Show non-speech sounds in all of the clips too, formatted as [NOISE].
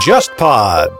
JustPod。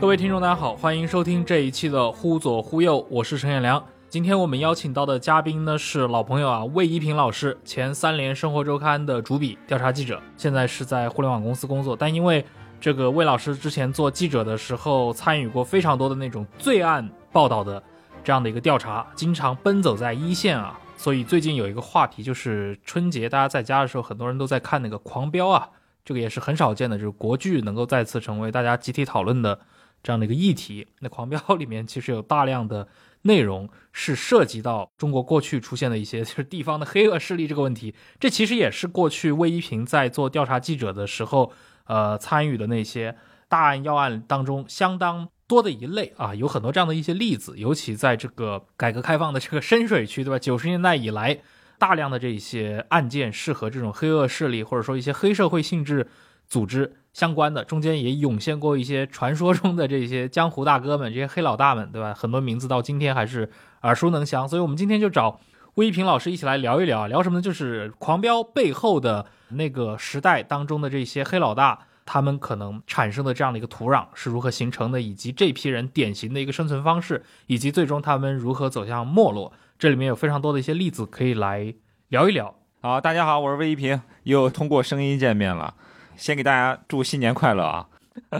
各位听众，大家好，欢迎收听这一期的《忽左忽右》，我是陈彦良。今天我们邀请到的嘉宾呢是老朋友啊，魏一平老师，前三联生活周刊的主笔、调查记者，现在是在互联网公司工作。但因为这个魏老师之前做记者的时候，参与过非常多的那种罪案报道的这样的一个调查，经常奔走在一线啊，所以最近有一个话题就是春节大家在家的时候，很多人都在看那个《狂飙》啊，这个也是很少见的，就是国剧能够再次成为大家集体讨论的这样的一个议题。那《狂飙》里面其实有大量的。内容是涉及到中国过去出现的一些就是地方的黑恶势力这个问题，这其实也是过去魏一平在做调查记者的时候，呃参与的那些大案要案当中相当多的一类啊，有很多这样的一些例子，尤其在这个改革开放的这个深水区，对吧？九十年代以来，大量的这些案件是和这种黑恶势力或者说一些黑社会性质组织。相关的中间也涌现过一些传说中的这些江湖大哥们，这些黑老大们，对吧？很多名字到今天还是耳熟能详。所以，我们今天就找魏一平老师一起来聊一聊，聊什么呢？就是《狂飙》背后的那个时代当中的这些黑老大，他们可能产生的这样的一个土壤是如何形成的，以及这批人典型的一个生存方式，以及最终他们如何走向没落。这里面有非常多的一些例子可以来聊一聊。好，大家好，我是魏一平，又通过声音见面了。先给大家祝新年快乐啊！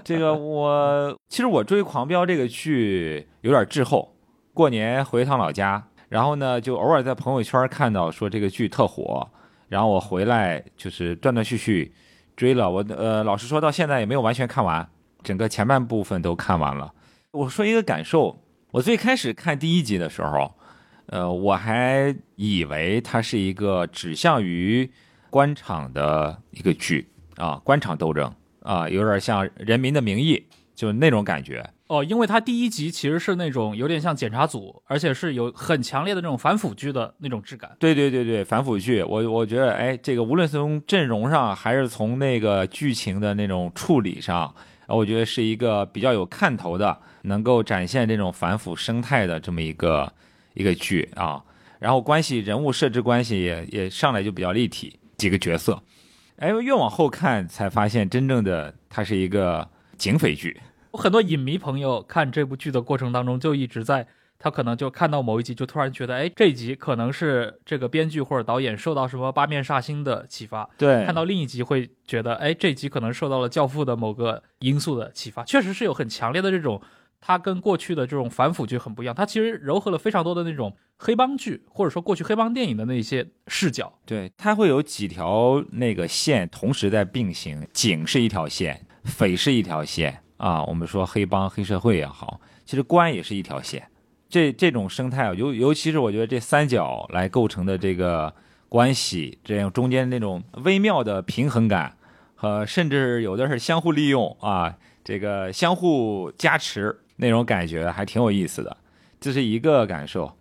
这个我其实我追《狂飙》这个剧有点滞后，过年回一趟老家，然后呢就偶尔在朋友圈看到说这个剧特火，然后我回来就是断断续续追了。我呃老实说到现在也没有完全看完，整个前半部分都看完了。我说一个感受，我最开始看第一集的时候，呃我还以为它是一个指向于官场的一个剧。啊，官场斗争啊，有点像《人民的名义》，就那种感觉哦。因为它第一集其实是那种有点像检查组，而且是有很强烈的那种反腐剧的那种质感。对对对对，反腐剧，我我觉得，哎，这个无论从阵容上，还是从那个剧情的那种处理上，我觉得是一个比较有看头的，能够展现这种反腐生态的这么一个一个剧啊。然后关系人物设置关系也也上来就比较立体，几个角色。哎，越往后看才发现，真正的它是一个警匪剧。我很多影迷朋友看这部剧的过程当中，就一直在，他可能就看到某一集，就突然觉得，哎，这一集可能是这个编剧或者导演受到什么八面煞星的启发。对，看到另一集会觉得，哎，这集可能受到了教父的某个因素的启发。确实是有很强烈的这种。它跟过去的这种反腐剧很不一样，它其实糅合了非常多的那种黑帮剧，或者说过去黑帮电影的那些视角。对，它会有几条那个线同时在并行，警是一条线，匪是一条线啊。我们说黑帮黑社会也好，其实官也是一条线。这这种生态啊，尤尤其是我觉得这三角来构成的这个关系，这样中间那种微妙的平衡感，和甚至有的是相互利用啊，这个相互加持。那种感觉还挺有意思的，这是一个感受。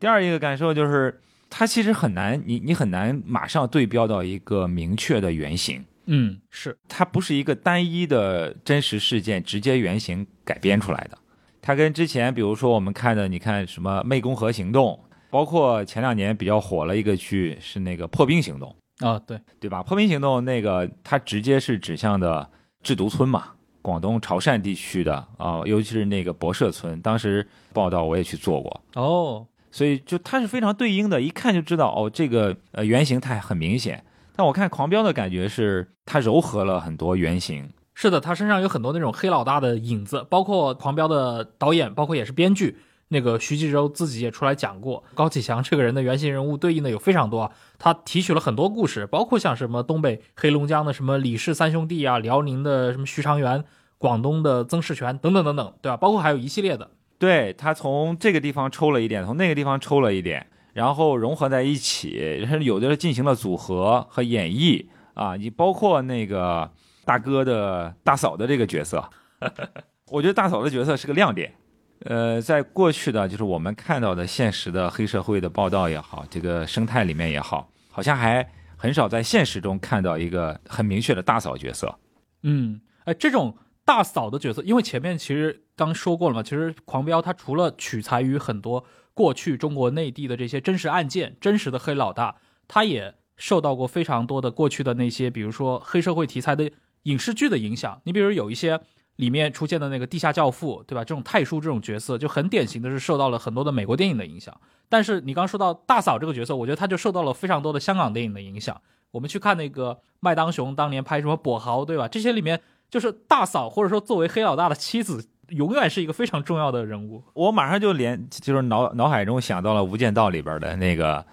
第二一个感受就是，它其实很难，你你很难马上对标到一个明确的原型。嗯，是它不是一个单一的真实事件直接原型改编出来的。它跟之前比如说我们看的，你看什么《湄公河行动》，包括前两年比较火了一个剧是那个《破冰行动》啊，对对吧？《破冰行动》那个它直接是指向的制毒村嘛。广东潮汕地区的啊，尤其是那个博社村，当时报道我也去做过哦，所以就它是非常对应的，一看就知道哦，这个呃原型它很明显。但我看狂飙的感觉是它柔和了很多原型，是的，他身上有很多那种黑老大的影子，包括狂飙的导演，包括也是编剧。那个徐纪周自己也出来讲过，高启强这个人的原型人物对应的有非常多，他提取了很多故事，包括像什么东北黑龙江的什么李氏三兄弟啊，辽宁的什么徐长元，广东的曾仕权等等等等，对吧？包括还有一系列的，对他从这个地方抽了一点，从那个地方抽了一点，然后融合在一起，然 [LAUGHS] 后有的进行了组合和演绎啊，你包括那个大哥的大嫂的这个角色，[LAUGHS] 我觉得大嫂的角色是个亮点。呃，在过去的，就是我们看到的现实的黑社会的报道也好，这个生态里面也好，好像还很少在现实中看到一个很明确的大嫂角色。嗯，哎，这种大嫂的角色，因为前面其实刚说过了嘛，其实《狂飙》它除了取材于很多过去中国内地的这些真实案件、真实的黑老大，他也受到过非常多的过去的那些，比如说黑社会题材的影视剧的影响。你比如有一些里面出现的那个地下教父，对吧？这种太叔这种角色就很典型的是受到了很多的美国电影的影响。但是你刚说到大嫂这个角色，我觉得他就受到了非常多的香港电影的影响。我们去看那个麦当雄当年拍什么跛豪，对吧？这些里面就是大嫂或者说作为黑老大的妻子，永远是一个非常重要的人物。我马上就连就是脑脑海中想到了《无间道》里边的那个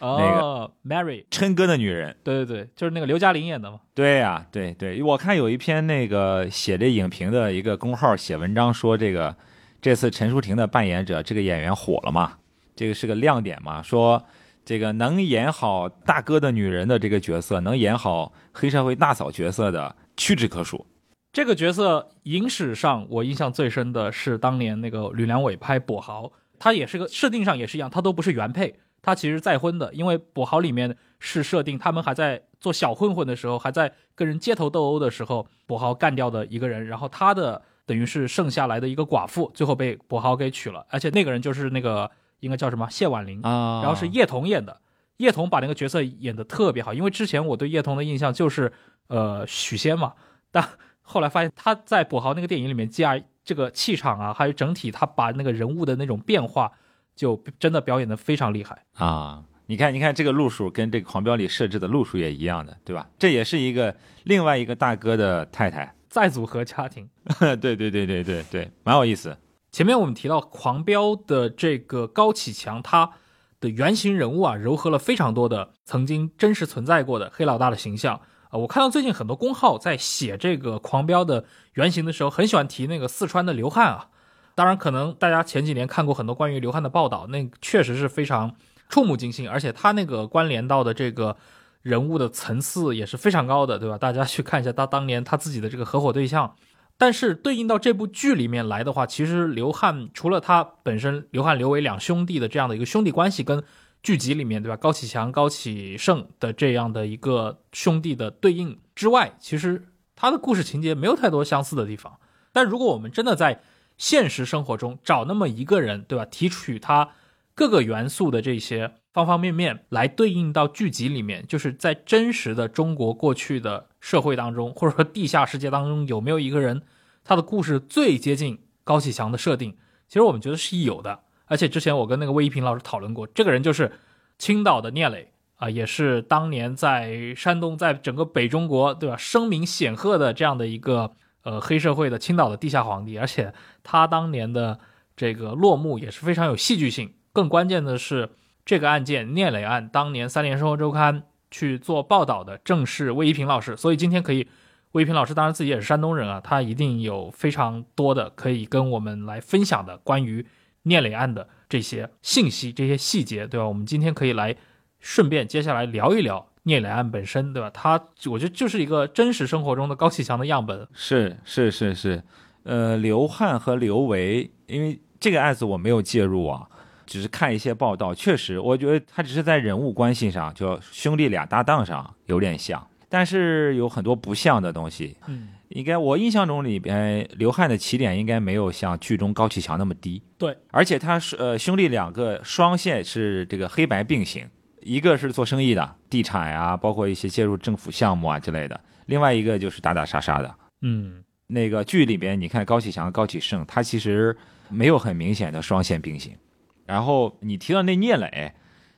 哦，Mary，琛哥的女人，对对对，就是那个刘嘉玲演的嘛。对呀、对对，我看有一篇那个写这影评的一个公号写文章说，这个这次陈淑婷的扮演者这个演员火了嘛，这个是个亮点嘛，说这个能演好大哥的女人的这个角色，能演好黑社会大嫂角色的屈指可数。这个角色影史上我印象最深的是当年那个吕良伟拍跛豪，他也是个设定上也是一样，他都不是原配，他其实再婚的，因为跛豪里面是设定他们还在做小混混的时候，还在跟人街头斗殴的时候，跛豪干掉的一个人，然后他的等于是剩下来的一个寡妇，最后被跛豪给娶了，而且那个人就是那个应该叫什么？谢婉玲，啊。然后是叶童演的，叶童把那个角色演得特别好，因为之前我对叶童的印象就是呃许仙嘛，但后来发现他在跛豪那个电影里面，加这个气场啊，还有整体他把那个人物的那种变化，就真的表演的非常厉害。啊，你看，你看这个路数跟这个狂飙里设置的路数也一样的，对吧？这也是一个另外一个大哥的太太。再组合家庭，[LAUGHS] 对对对对对对，蛮有意思。前面我们提到狂飙的这个高启强，他的原型人物啊，糅合了非常多的曾经真实存在过的黑老大的形象。啊，我看到最近很多公号在写这个狂飙的原型的时候，很喜欢提那个四川的刘汉啊。当然，可能大家前几年看过很多关于刘汉的报道，那确实是非常触目惊心，而且他那个关联到的这个人物的层次也是非常高的，对吧？大家去看一下他当年他自己的这个合伙对象。但是对应到这部剧里面来的话，其实刘汉除了他本身刘汉刘伟两兄弟的这样的一个兄弟关系，跟剧集里面对吧高启强、高启盛的这样的一个兄弟的对应之外，其实他的故事情节没有太多相似的地方。但如果我们真的在现实生活中找那么一个人，对吧？提取他各个元素的这些方方面面来对应到剧集里面，就是在真实的中国过去的社会当中，或者说地下世界当中，有没有一个人他的故事最接近高启强的设定？其实我们觉得是有的。而且之前我跟那个魏一平老师讨论过，这个人就是青岛的聂磊啊，也是当年在山东，在整个北中国，对吧，声名显赫的这样的一个呃黑社会的青岛的地下皇帝。而且他当年的这个落幕也是非常有戏剧性。更关键的是，这个案件聂磊案，当年三联生活周刊去做报道的正是魏一平老师，所以今天可以。魏一平老师当然自己也是山东人啊，他一定有非常多的可以跟我们来分享的关于聂磊案的这些信息、这些细节，对吧？我们今天可以来顺便接下来聊一聊聂磊案本身，对吧？他我觉得就是一个真实生活中的高启强的样本。是是是是，呃，刘汉和刘维，因为这个案子我没有介入啊，只是看一些报道，确实，我觉得他只是在人物关系上，就兄弟俩搭档上有点像，但是有很多不像的东西。嗯，应该我印象中里边，刘汉的起点应该没有像剧中高启强那么低。对，而且他是呃兄弟两个双线是这个黑白并行，一个是做生意的，地产呀、包括一些介入政府项目啊之类的；另外一个就是打打杀杀的。嗯，那个剧里边，你看高启强、高启盛，他其实没有很明显的双线并行。然后你提到那聂磊，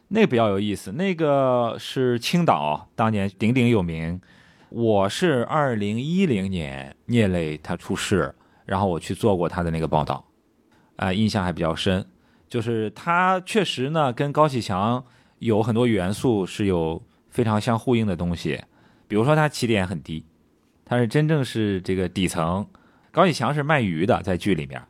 那个比较有意思，那个是青岛当年鼎鼎有名。我是二零一零年聂磊他出事，然后我去做过他的那个报道，啊、印象还比较深。就是他确实呢，跟高启强有很多元素是有非常相呼应的东西，比如说他起点很低，他是真正是这个底层。高启强是卖鱼的，在剧里面，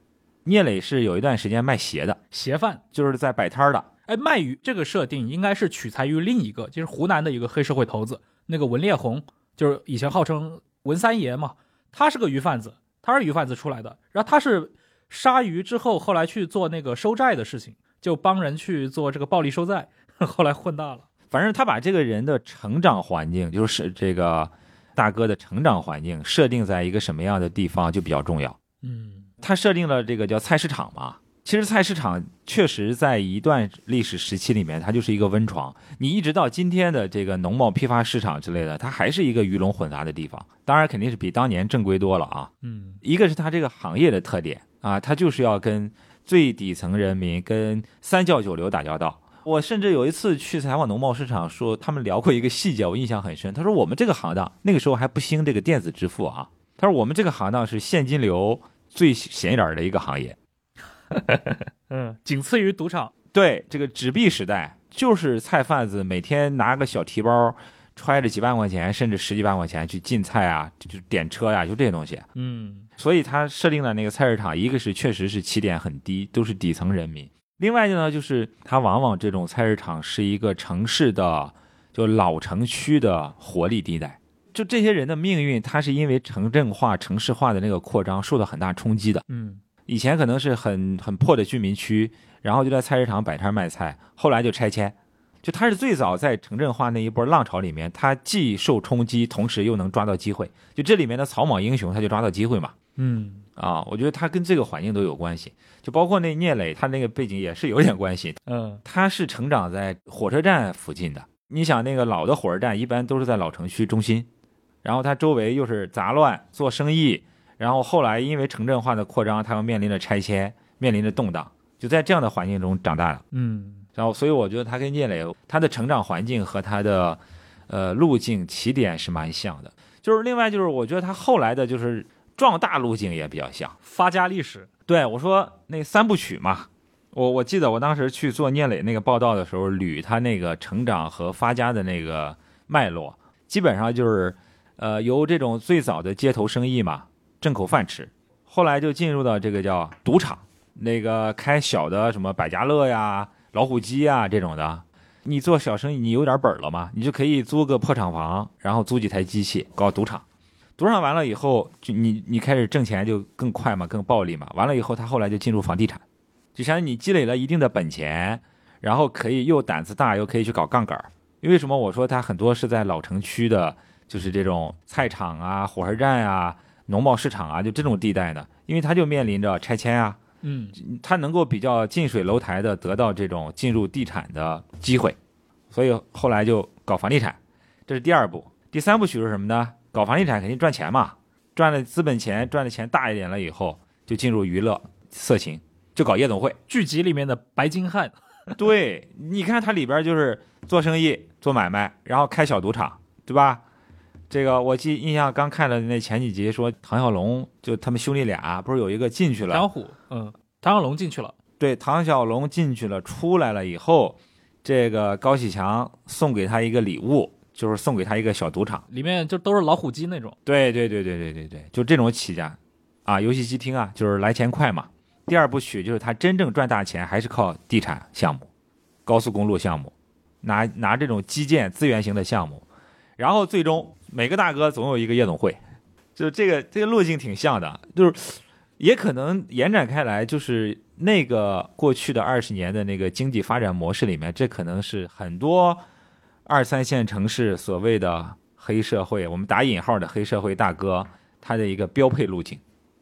聂磊是有一段时间卖鞋的，鞋贩。就是在摆摊儿的。哎，卖鱼这个设定应该是取材于另一个，就是湖南的一个黑社会头子，那个文烈红，就是以前号称文三爷嘛，他是个鱼贩子，他是鱼贩子出来的，然后他是杀鱼之后，后来去做那个收债的事情，就帮人去做这个暴力收债，[LAUGHS] 后来混大了。反正他把这个人的成长环境，就是这个大哥的成长环境设定在一个什么样的地方就比较重要。嗯，他设定了这个叫菜市场嘛，其实菜市场确实在一段历史时期里面，它就是一个温床。你一直到今天的这个农贸批发市场之类的，它还是一个鱼龙混杂的地方。当然，肯定是比当年正规多了啊。嗯一个是它这个行业的特点啊，它就是要跟最底层人民、跟三教九流打交道。我甚至有一次去采访农贸市场，说他们聊过一个细节，我印象很深。他说我们这个行当那个时候还不兴这个电子支付啊，他说我们这个行当是现金流最显眼儿的一个行业。[LAUGHS] 嗯，仅次于赌场。对，这个纸币时代，就是菜贩子每天拿个小提包，揣着几万块钱，甚至十几万块钱去进菜啊，就点车呀、就这些东西。嗯所以他设定的那个菜市场，一个是确实是起点很低，都是底层人民；另外呢，就是他往往这种菜市场是一个城市的就老城区的活力地带。就这些人的命运，他是因为城镇化、城市化的那个扩张受到很大冲击的。嗯以前可能是很很破的居民区，然后就在菜市场摆摊卖菜，后来就拆迁。就他是最早在城镇化那一波浪潮里面，他既受冲击，同时又能抓到机会。就这里面的草莽英雄，他就抓到机会嘛。嗯啊，我觉得他跟这个环境都有关系，就包括那聂磊，他那个背景也是有点关系。嗯他是成长在火车站附近的，你想那个老的火车站一般都是在老城区中心，然后他周围又是杂乱做生意，然后后来因为城镇化的扩张，他又面临着拆迁，面临着动荡，就在这样的环境中长大了。嗯然后，所以我觉得他跟聂磊他的成长环境和他的呃路径起点是蛮像的。就是另外就是我觉得他后来的就是壮大路径也比较像。发家历史。对我说那三部曲嘛，我我记得我当时去做聂磊那个报道的时候，捋他那个成长和发家的那个脉络，基本上就是呃由这种最早的街头生意嘛，挣口饭吃，后来就进入到这个叫赌场，那个开小的什么百家乐呀、老虎机呀这种的。你做小生意，你有点本儿了嘛，你就可以租个破厂房，然后租几台机器搞赌场。赌场完了以后，就你你开始挣钱就更快嘛，更暴利嘛。完了以后，他后来就进入房地产，就相当于你积累了一定的本钱，然后可以又胆子大，又可以去搞杠杆。因为什么？我说他很多是在老城区的，就是这种菜场啊、火车站啊、农贸市场啊，就这种地带的，因为他就面临着拆迁啊，嗯他能够比较近水楼台的得到这种进入地产的机会，所以后来就搞房地产，这是第二步。第三部曲是什么呢？搞房地产肯定赚钱嘛，赚了资本钱，赚的钱大一点了以后，就进入娱乐、色情，就搞夜总会。剧集里面的白金汉。[LAUGHS] 对，你看它里边就是做生意、做买卖，然后开小赌场，对吧？这个我记印象刚看了那前几集，说唐小龙就他们兄弟俩不是有一个进去了，唐虎，嗯，唐小龙进去了。对，唐小龙进去了，出来了以后，这个高启强送给他一个礼物，就是送给他一个小赌场。里面就都是老虎机那种。对对对对对对对，就这种起家，啊，游戏机厅啊，就是来钱快嘛。第二部曲就是他真正赚大钱还是靠地产项目、高速公路项目，拿拿这种基建资源型的项目，然后最终每个大哥总有一个夜总会，就这个这个路径挺像的，就是也可能延展开来，就是那个过去的二十年的那个经济发展模式里面，这可能是很多二三线城市所谓的黑社会，我们打引号的黑社会大哥，他的一个标配路径，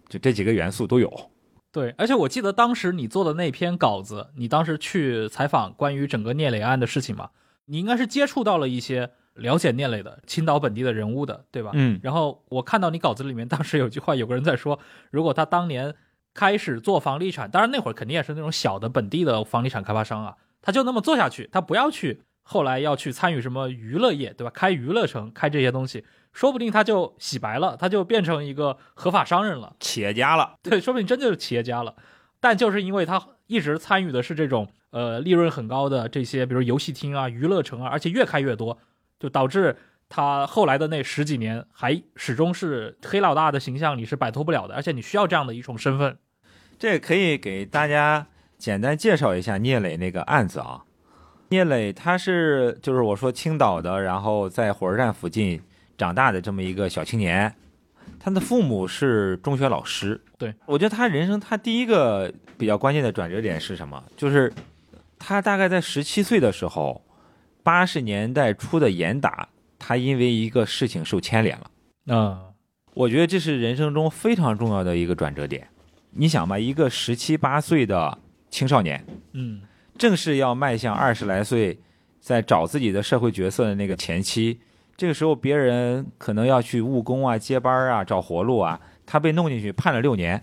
就这几个元素都有。对，而且我记得当时你做的那篇稿子，你当时去采访关于整个聂磊案的事情嘛，你应该是接触到了一些了解聂磊的青岛本地的人物的，对吧？嗯然后我看到你稿子里面，当时有句话，有个人在说，如果他当年开始做房地产，当然那会儿肯定也是那种小的本地的房地产开发商啊，他就那么做下去，他不要去后来要去参与什么娱乐业，对吧？开娱乐城，开这些东西，说不定他就洗白了，他就变成一个合法商人了。企业家了，对，说不定真就是企业家了。但就是因为他一直参与的是这种呃利润很高的这些，比如游戏厅啊、娱乐城啊，而且越开越多，就导致他后来的那十几年还始终是黑老大的形象，你是摆脱不了的，而且你需要这样的一种身份。这可以给大家简单介绍一下聂磊那个案子啊。聂磊他是就是我说青岛的，然后在火车站附近长大的这么一个小青年，他的父母是中学老师。对我觉得他人生他第一个比较关键的转折点是什么？就是他大概在十七岁的时候，八十年代初的严打，他因为一个事情受牵连了。嗯，我觉得这是人生中非常重要的一个转折点。你想吧，一个十七八岁的青少年，嗯正是要迈向二十来岁，在找自己的社会角色的那个前期。这个时候，别人可能要去务工啊、接班啊、找活路啊，他被弄进去判了六年。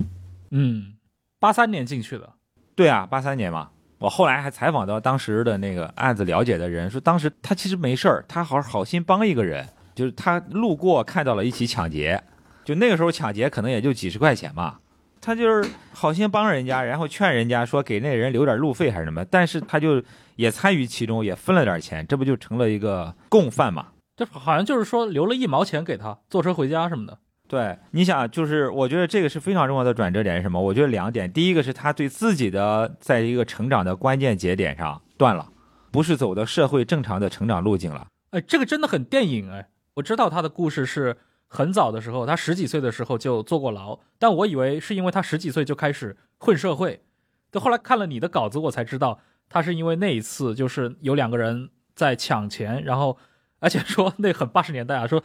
嗯，八三年进去的，对啊，八三年嘛。我后来还采访到当时的那个案子了解的人，说当时他其实没事儿，他好好心帮一个人，就是他路过看到了一起抢劫，就那个时候抢劫可能也就几十块钱嘛，他就是好心帮人家，然后劝人家说给那人留点路费还是什么，但是他就也参与其中，也分了点钱，这不就成了一个共犯嘛？这好像就是说留了一毛钱给他坐车回家什么的。对，你想，就是我觉得这个是非常重要的转折点是什么？我觉得两点，第一个是他对自己的在一个成长的关键节点上断了，不是走的社会正常的成长路径了。哎，这个真的很电影哎！我知道他的故事是很早的时候，他十几岁的时候就坐过牢，但我以为是因为他十几岁就开始混社会。就后来看了你的稿子，我才知道他是因为那一次就是有两个人在抢钱，然后而且说那很八十年代啊，说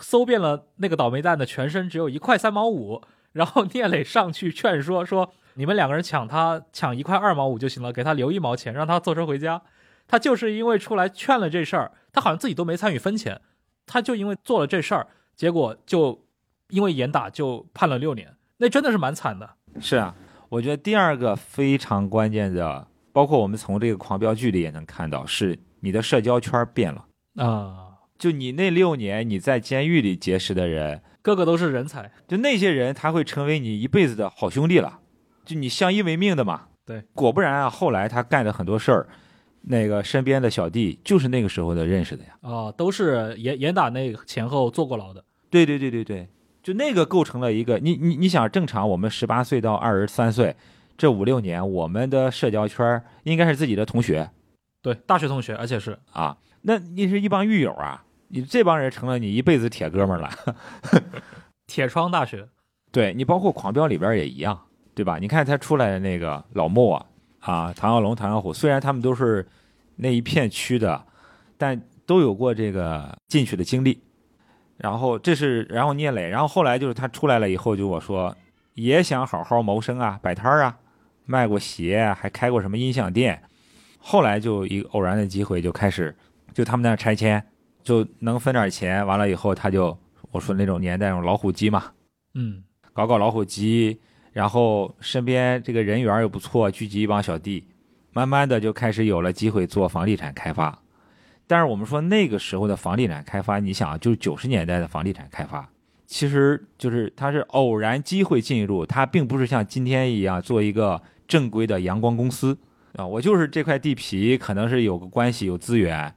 搜遍了那个倒霉蛋的全身只有一块三毛五，然后聂磊上去劝说说你们两个人抢他抢一块二毛五就行了，给他留一毛钱，让他坐车回家。他就是因为出来劝了这事儿，他好像自己都没参与分钱，他就因为做了这事儿，结果就因为严打就判了六年，那真的是蛮惨的。是啊，我觉得第二个非常关键的，包括我们从这个狂飙剧里也能看到，是你的社交圈变了。啊，就你那六年你在监狱里结识的人，个个都是人才。就那些人他会成为你一辈子的好兄弟了，就你相依为命的嘛。对，果不然啊，后来他干的很多事儿，那个身边的小弟就是那个时候的认识的呀。啊，都是严严打那前后坐过牢的。对对对对对，就那个构成了一个你你你想正常，我们十八岁到二十三岁这五六年，我们的社交圈儿应该是自己的同学对，大学同学，而且是啊，那你是一帮狱友啊，你这帮人成了你一辈子铁哥们儿了。[LAUGHS] 铁窗大学。对你包括《狂飙》里边也一样，对吧？你看他出来的那个老莫啊，啊，唐小龙、唐小虎，虽然他们都是那一片区的，但都有过这个进去的经历。然后这是，然后聂磊，然后后来就是他出来了以后，就我说也想好好谋生啊，摆摊儿啊，卖过鞋啊，还开过什么音响店。后来就一个偶然的机会，就开始就他们那儿拆迁，就能分点钱。完了以后，他就我说那种年代那种老虎机嘛，嗯，搞搞老虎机，然后身边这个人缘又不错，聚集一帮小弟，慢慢的就开始有了机会做房地产开发。但是我们说那个时候的房地产开发，你想啊就是九十年代的房地产开发，其实就是它是偶然机会进入，它并不是像今天一样做一个正规的阳光公司啊。我就是这块地皮，可能是有个关系有资源，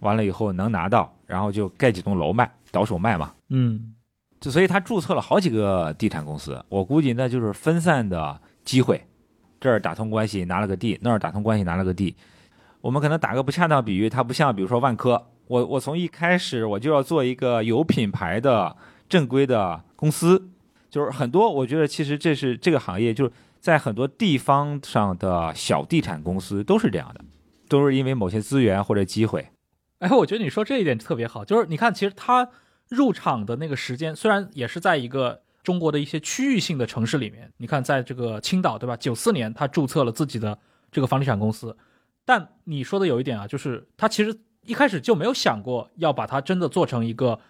完了以后能拿到，然后就盖几栋楼卖，倒手卖嘛。嗯，就所以他注册了好几个地产公司，我估计那就是分散的机会，这儿打通关系拿了个地，那儿打通关系拿了个地。我们可能打个不恰当比喻，它不像比如说万科，我我从一开始我就要做一个有品牌的正规的公司，就是很多我觉得其实这是这个行业就是在很多地方上的小地产公司都是这样的，都是因为某些资源或者机会。哎，我觉得你说这一点特别好，就是你看，其实他入场的那个时间，虽然也是在一个中国的一些区域性的城市里面，你看，在这个青岛，对吧？九四年他注册了自己的这个房地产公司，但你说的有一点啊，就是他其实一开始就没有想过要把它真的做成一个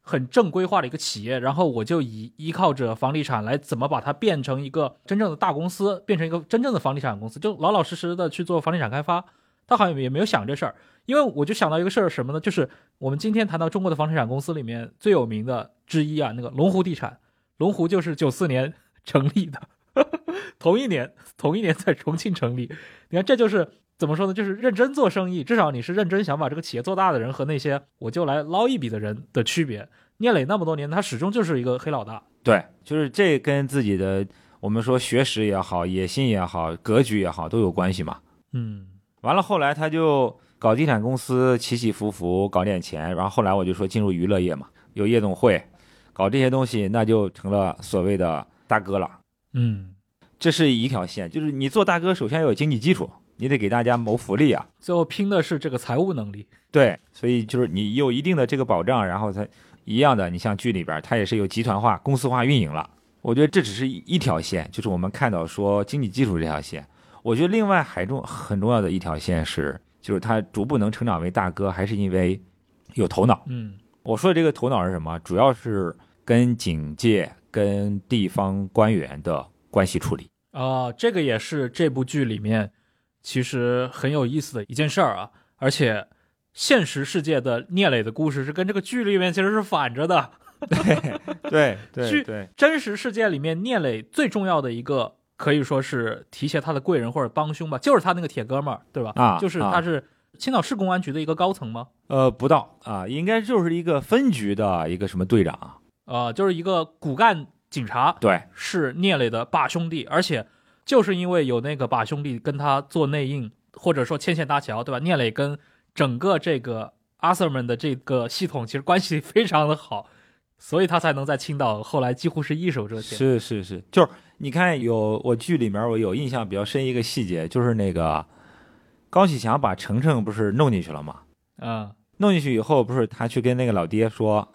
很正规化的一个企业，然后我就以依靠着房地产来怎么把它变成一个真正的大公司，变成一个真正的房地产公司，就老老实实的去做房地产开发。他好像也没有想这事儿，因为我就想到一个事儿，什么呢？就是我们今天谈到中国的房地产公司里面最有名的之一啊，那个龙湖地产，龙湖就是九四年成立的，[LAUGHS] 同一年，同一年在重庆成立。你看，这就是怎么说呢？就是认真做生意，至少你是认真想把这个企业做大的人和那些我就来捞一笔的人的区别。聂磊那么多年，他始终就是一个黑老大。对，就是这跟自己的我们说学识也好、野心也好、格局也好都有关系嘛。嗯完了后来他就搞地产公司，起起伏伏搞点钱，然后后来我就说进入娱乐业嘛，有夜总会，搞这些东西，那就成了所谓的大哥了。嗯，这是一条线，就是你做大哥，首先要有经济基础，你得给大家谋福利啊。最后拼的是这个财务能力。对，所以就是你有一定的这个保障，然后才一样的。你像剧里边，它也是有集团化、公司化运营了。我觉得这只是一一条线，就是我们看到说经济基础这条线。我觉得另外还重很重要的一条线是，就是他逐步能成长为大哥，还是因为有头脑。嗯我说的这个头脑是什么？主要是跟警界、跟地方官员的关系处理。啊、这个也是这部剧里面其实很有意思的一件事儿啊，而且现实世界的聂磊的故事是跟这个剧里面其实是反着的。[LAUGHS] 对对 [LAUGHS] 对对真实世界里面，聂磊最重要的一个可以说是提携他的贵人或者帮凶吧，就是他那个铁哥们儿，对吧？啊就是他是青岛市公安局的一个高层吗？呃，不到啊，应该就是一个分局的一个什么队长。呃，就是一个骨干警察，对，是聂磊的把兄弟，而且就是因为有那个把兄弟跟他做内应，或者说牵线搭桥，对吧？聂磊跟整个这个阿 Sir 们的这个系统其实关系非常的好，所以他才能在青岛后来几乎是一手遮天。是是是，就是你看有我剧里面我有印象比较深一个细节，就是那个高启强把程程不是弄进去了吗？嗯弄进去以后，不是他去跟那个老爹说，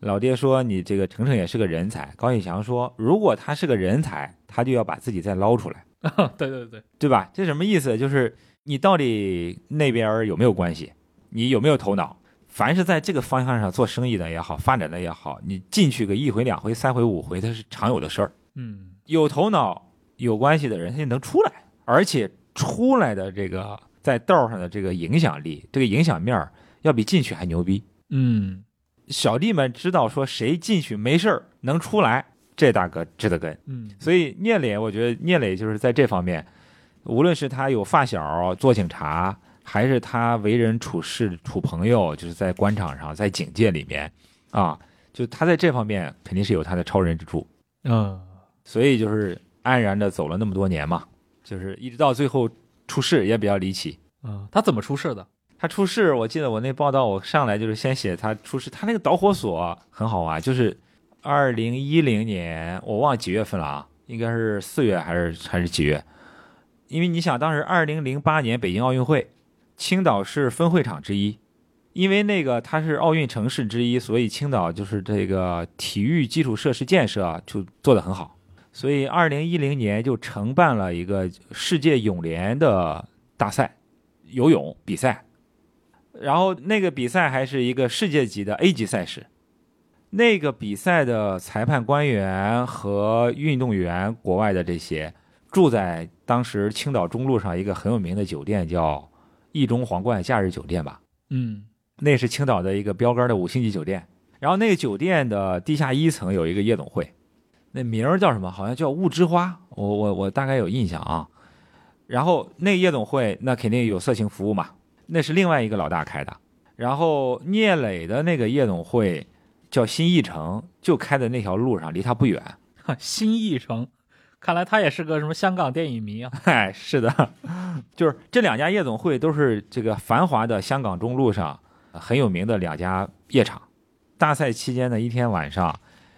老爹说你这个程程也是个人才。高启强说，如果他是个人才，他就要把自己再捞出来，[LAUGHS] 对对对，对吧？这什么意思？就是你到底那边有没有关系，你有没有头脑？凡是在这个方向上做生意的也好，发展的也好，你进去个一回、两回、三回、五回，它是常有的事儿。嗯有头脑、有关系的人，他就能出来，而且出来的这个在道上的这个影响力，这个影响面儿要比进去还牛逼。嗯小弟们知道说谁进去没事儿能出来，这大哥值得跟。嗯所以聂磊，我觉得聂磊就是在这方面，无论是他有发小做警察，还是他为人处事处朋友，就是在官场上，在警界里面，啊，就他在这方面肯定是有他的超人之处。嗯所以就是安然的走了那么多年嘛，就是一直到最后出事也比较离奇。嗯，他怎么出事的？他出事，我记得我那报道，我上来就是先写他出事，他那个导火索很好玩，就是二零一零年，我忘了几月份了啊，应该是四月还是还是几月？因为你想，当时二零零八年北京奥运会，青岛是分会场之一，因为那个它是奥运城市之一，所以青岛就是这个体育基础设施建设啊就做得很好，所以二零一零年就承办了一个世界泳联的大赛，游泳比赛。然后那个比赛还是一个世界级的 A 级赛事，那个比赛的裁判官员和运动员，国外的这些住在当时青岛中路上一个很有名的酒店，叫意中皇冠假日酒店吧，嗯那是青岛的一个标杆的五星级酒店。然后那个酒店的地下一层有一个夜总会，那名儿叫什么？好像叫雾之花，我我我大概有印象啊。然后那夜总会那肯定有色情服务嘛，那是另外一个老大开的。然后聂磊的那个夜总会叫新艺城，就开在那条路上，离他不远。哈新艺城，看来他也是个什么香港电影迷啊。嗨，[LAUGHS] 是的，[LAUGHS] 就是这两家夜总会都是这个繁华的香港中路上呃很有名的两家夜场。大赛期间的一天晚上，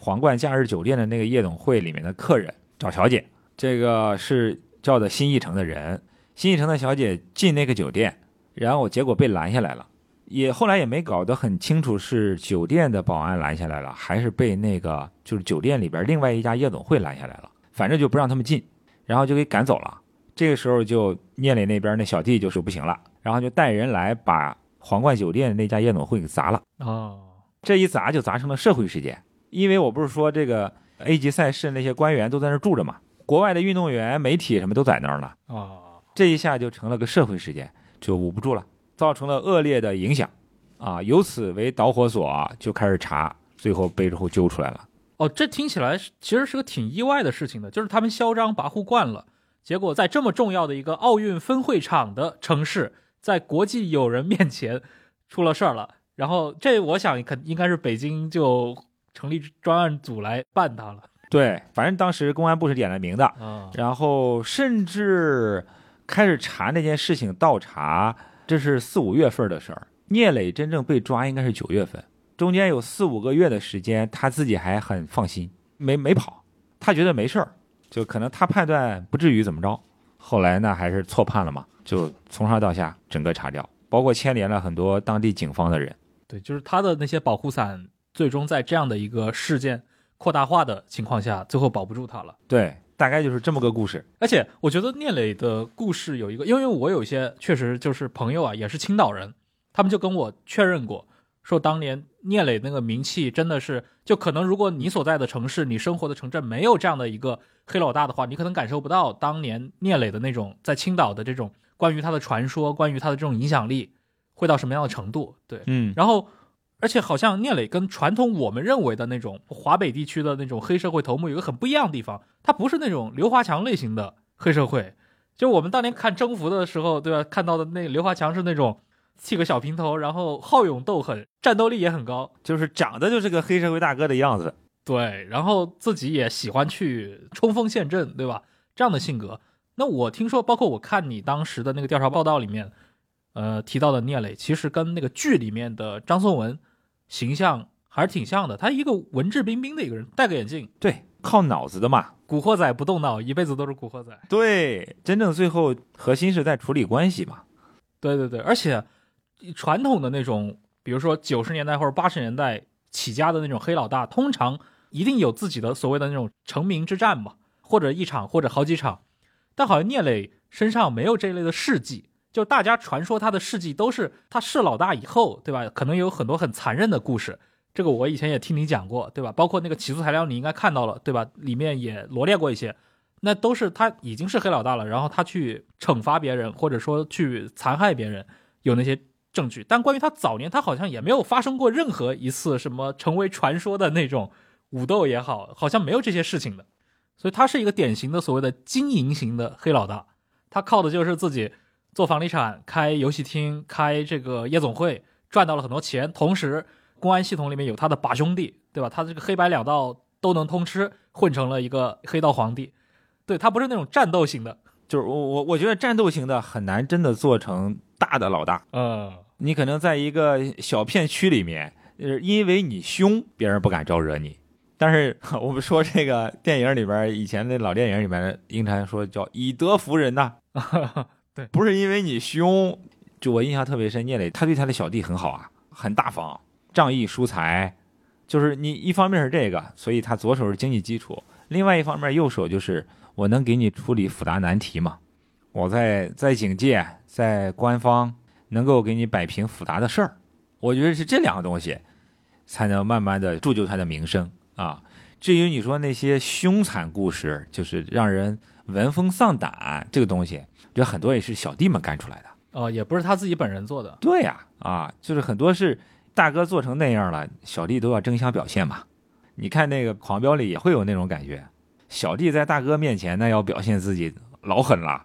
皇冠假日酒店的那个夜总会里面的客人找小姐，这个是叫的新艺城的人，新艺城的小姐进那个酒店，然后结果被拦下来了。也后来也没搞得很清楚是酒店的保安拦下来了，还是被那个就是酒店里边另外一家夜总会拦下来了，反正就不让他们进，然后就给赶走了。这个时候就聂磊那边那小弟就说不行了，然后就带人来把皇冠酒店那家夜总会给砸了。哦，这一砸就砸成了社会事件，因为我不是说这个 A 级赛事那些官员都在那儿住着嘛，国外的运动员、媒体什么都在那儿呢，啊，这一下就成了个社会事件，就捂不住了，造成了恶劣的影响，啊，由此为导火索、啊，就开始查，最后被之后揪出来了。哦，这听起来其实是个挺意外的事情的，就是他们嚣张跋扈惯了，结果在这么重要的一个奥运分会场的城市，在国际友人面前出了事儿了。然后这我想肯应该是北京就成立专案组来办他了。对，反正当时公安部是点了名的，啊，然后甚至开始查那件事情，倒查，这是四五月份的事儿。聂磊真正被抓应该是九月份，中间有四五个月的时间，他自己还很放心，没没跑，他觉得没事儿，就可能他判断不至于怎么着。后来呢，还是错判了嘛，就从上到下整个查掉，包括牵连了很多当地警方的人。对，就是他的那些保护伞，最终在这样的一个事件扩大化的情况下，最后保不住他了。对大概就是这么个故事。而且我觉得聂磊的故事有一个，因为我有一些确实就是朋友啊，也是青岛人，他们就跟我确认过，说当年聂磊那个名气真的是，就可能如果你所在的城市、你生活的城镇没有这样的一个黑老大的话，你可能感受不到当年聂磊的那种在青岛的这种关于他的传说、关于他的这种影响力会到什么样的程度。对，嗯，然后，而且好像聂磊跟传统我们认为的那种华北地区的那种黑社会头目有个很不一样的地方，他不是那种刘华强类型的黑社会。就我们当年看征服的时候，对吧？看到的那刘华强是那种剃个小平头，然后好勇斗狠，战斗力也很高，就是长得就是个黑社会大哥的样子。对，然后自己也喜欢去冲锋陷阵，对吧？这样的性格。那我听说，包括我看你当时的那个调查报道里面，呃，提到的聂磊，其实跟那个剧里面的张颂文形象还是挺像的。他一个文质彬彬的一个人，戴个眼镜，对，靠脑子的嘛。古惑仔不动脑，一辈子都是古惑仔。对，真正最后核心是在处理关系嘛。对对对，而且传统的那种，比如说九十年代或者八十年代起家的那种黑老大，通常一定有自己的所谓的那种成名之战嘛，或者一场或者好几场。但好像聂磊身上没有这一类的事迹，就大家传说他的事迹都是他是老大以后，对吧？可能有很多很残忍的故事。这个我以前也听你讲过，对吧？包括那个起诉材料，你应该看到了，对吧？里面也罗列过一些，那都是他已经是黑老大了，然后他去惩罚别人，或者说去残害别人，有那些证据。但关于他早年，他好像也没有发生过任何一次什么成为传说的那种武斗也好，好像没有这些事情的。所以他是一个典型的所谓的经营型的黑老大，他靠的就是自己做房地产、开游戏厅、开这个夜总会，赚到了很多钱，同时。公安系统里面有他的把兄弟，对吧？他这个黑白两道都能通吃，混成了一个黑道皇帝。对他不是那种战斗型的，就是我我我觉得战斗型的很难真的做成大的老大。嗯，你可能在一个小片区里面，呃，因为你凶，别人不敢招惹你。但是 [LAUGHS] 我们说这个电影里边，以前的老电影里面，英禅说叫以德服人呐。[LAUGHS] 对，不是因为你凶。就我印象特别深，聂磊他对他的小弟很好啊，很大方。仗义疏财，就是你一方面是这个，所以他左手是经济基础，另外一方面右手就是我能给你处理复杂难题嘛。我在在警界，在官方能够给你摆平复杂的事儿，我觉得是这两个东西，才能慢慢的铸就他的名声啊。至于你说那些凶残故事，就是让人闻风丧胆这个东西，这很多也是小弟们干出来的哦，也不是他自己本人做的。对呀，啊，就是很多是。大哥做成那样了，小弟都要争相表现嘛。你看那个《狂飙》里也会有那种感觉，小弟在大哥面前那要表现自己老狠了，